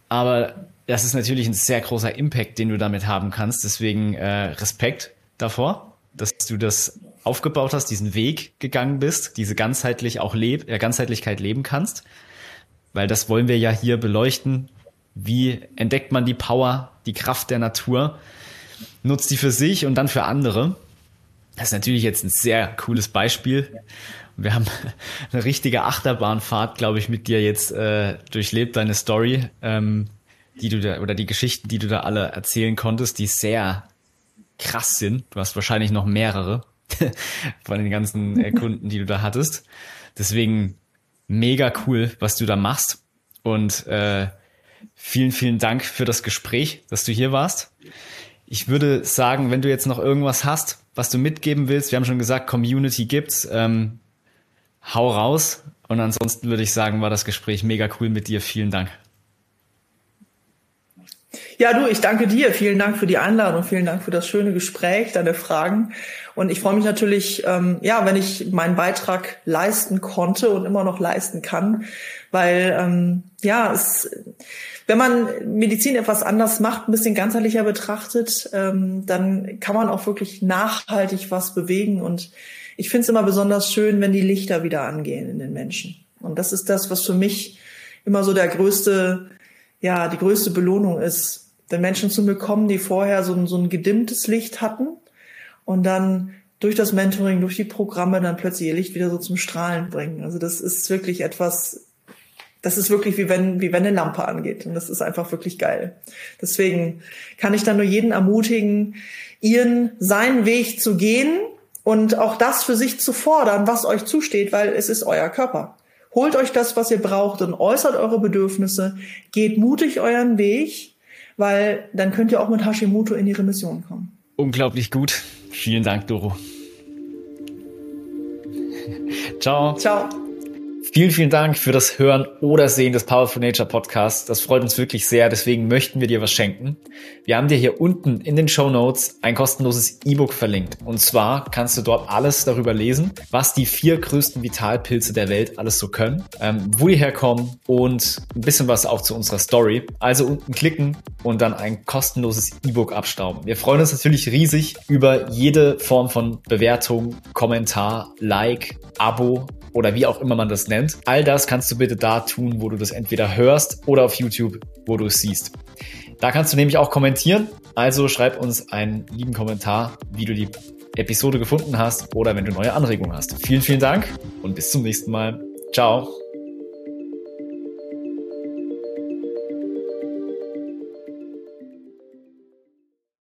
Aber das ist natürlich ein sehr großer Impact, den du damit haben kannst. Deswegen äh, Respekt davor dass du das aufgebaut hast, diesen Weg gegangen bist, diese ganzheitlich auch leb äh, Ganzheitlichkeit leben kannst. Weil das wollen wir ja hier beleuchten. Wie entdeckt man die Power, die Kraft der Natur, nutzt die für sich und dann für andere. Das ist natürlich jetzt ein sehr cooles Beispiel. Wir haben eine richtige Achterbahnfahrt, glaube ich, mit dir jetzt äh, durchlebt, deine Story, ähm, die du da, oder die Geschichten, die du da alle erzählen konntest, die sehr krass sind. Du hast wahrscheinlich noch mehrere von den ganzen äh, Kunden, die du da hattest. Deswegen mega cool, was du da machst. Und äh, vielen, vielen Dank für das Gespräch, dass du hier warst. Ich würde sagen, wenn du jetzt noch irgendwas hast, was du mitgeben willst, wir haben schon gesagt, Community gibt's, ähm, hau raus. Und ansonsten würde ich sagen, war das Gespräch mega cool mit dir. Vielen Dank. Ja, du, ich danke dir. Vielen Dank für die Einladung. Vielen Dank für das schöne Gespräch, deine Fragen. Und ich freue mich natürlich, ähm, ja, wenn ich meinen Beitrag leisten konnte und immer noch leisten kann, weil ähm, ja, es, wenn man Medizin etwas anders macht, ein bisschen ganzheitlicher betrachtet, ähm, dann kann man auch wirklich nachhaltig was bewegen. Und ich finde es immer besonders schön, wenn die Lichter wieder angehen in den Menschen. Und das ist das, was für mich immer so der größte ja die größte Belohnung ist, wenn Menschen zu mir kommen, die vorher so ein, so ein gedimmtes Licht hatten und dann durch das Mentoring, durch die Programme dann plötzlich ihr Licht wieder so zum Strahlen bringen. Also das ist wirklich etwas, das ist wirklich wie wenn, wie wenn eine Lampe angeht. Und das ist einfach wirklich geil. Deswegen kann ich dann nur jeden ermutigen, ihren, seinen Weg zu gehen und auch das für sich zu fordern, was euch zusteht, weil es ist euer Körper. Holt euch das, was ihr braucht und äußert eure Bedürfnisse. Geht mutig euren Weg, weil dann könnt ihr auch mit Hashimoto in die Remission kommen. Unglaublich gut. Vielen Dank, Doro. Ciao. Ciao. Vielen, vielen Dank für das Hören oder Sehen des Powerful Nature Podcasts. Das freut uns wirklich sehr. Deswegen möchten wir dir was schenken. Wir haben dir hier unten in den Show Notes ein kostenloses E-Book verlinkt. Und zwar kannst du dort alles darüber lesen, was die vier größten Vitalpilze der Welt alles so können, ähm, wo die herkommen und ein bisschen was auch zu unserer Story. Also unten klicken und dann ein kostenloses E-Book abstauben. Wir freuen uns natürlich riesig über jede Form von Bewertung, Kommentar, Like, Abo oder wie auch immer man das nennt. All das kannst du bitte da tun, wo du das entweder hörst oder auf YouTube, wo du es siehst. Da kannst du nämlich auch kommentieren. Also schreib uns einen lieben Kommentar, wie du die Episode gefunden hast oder wenn du neue Anregungen hast. Vielen, vielen Dank und bis zum nächsten Mal. Ciao.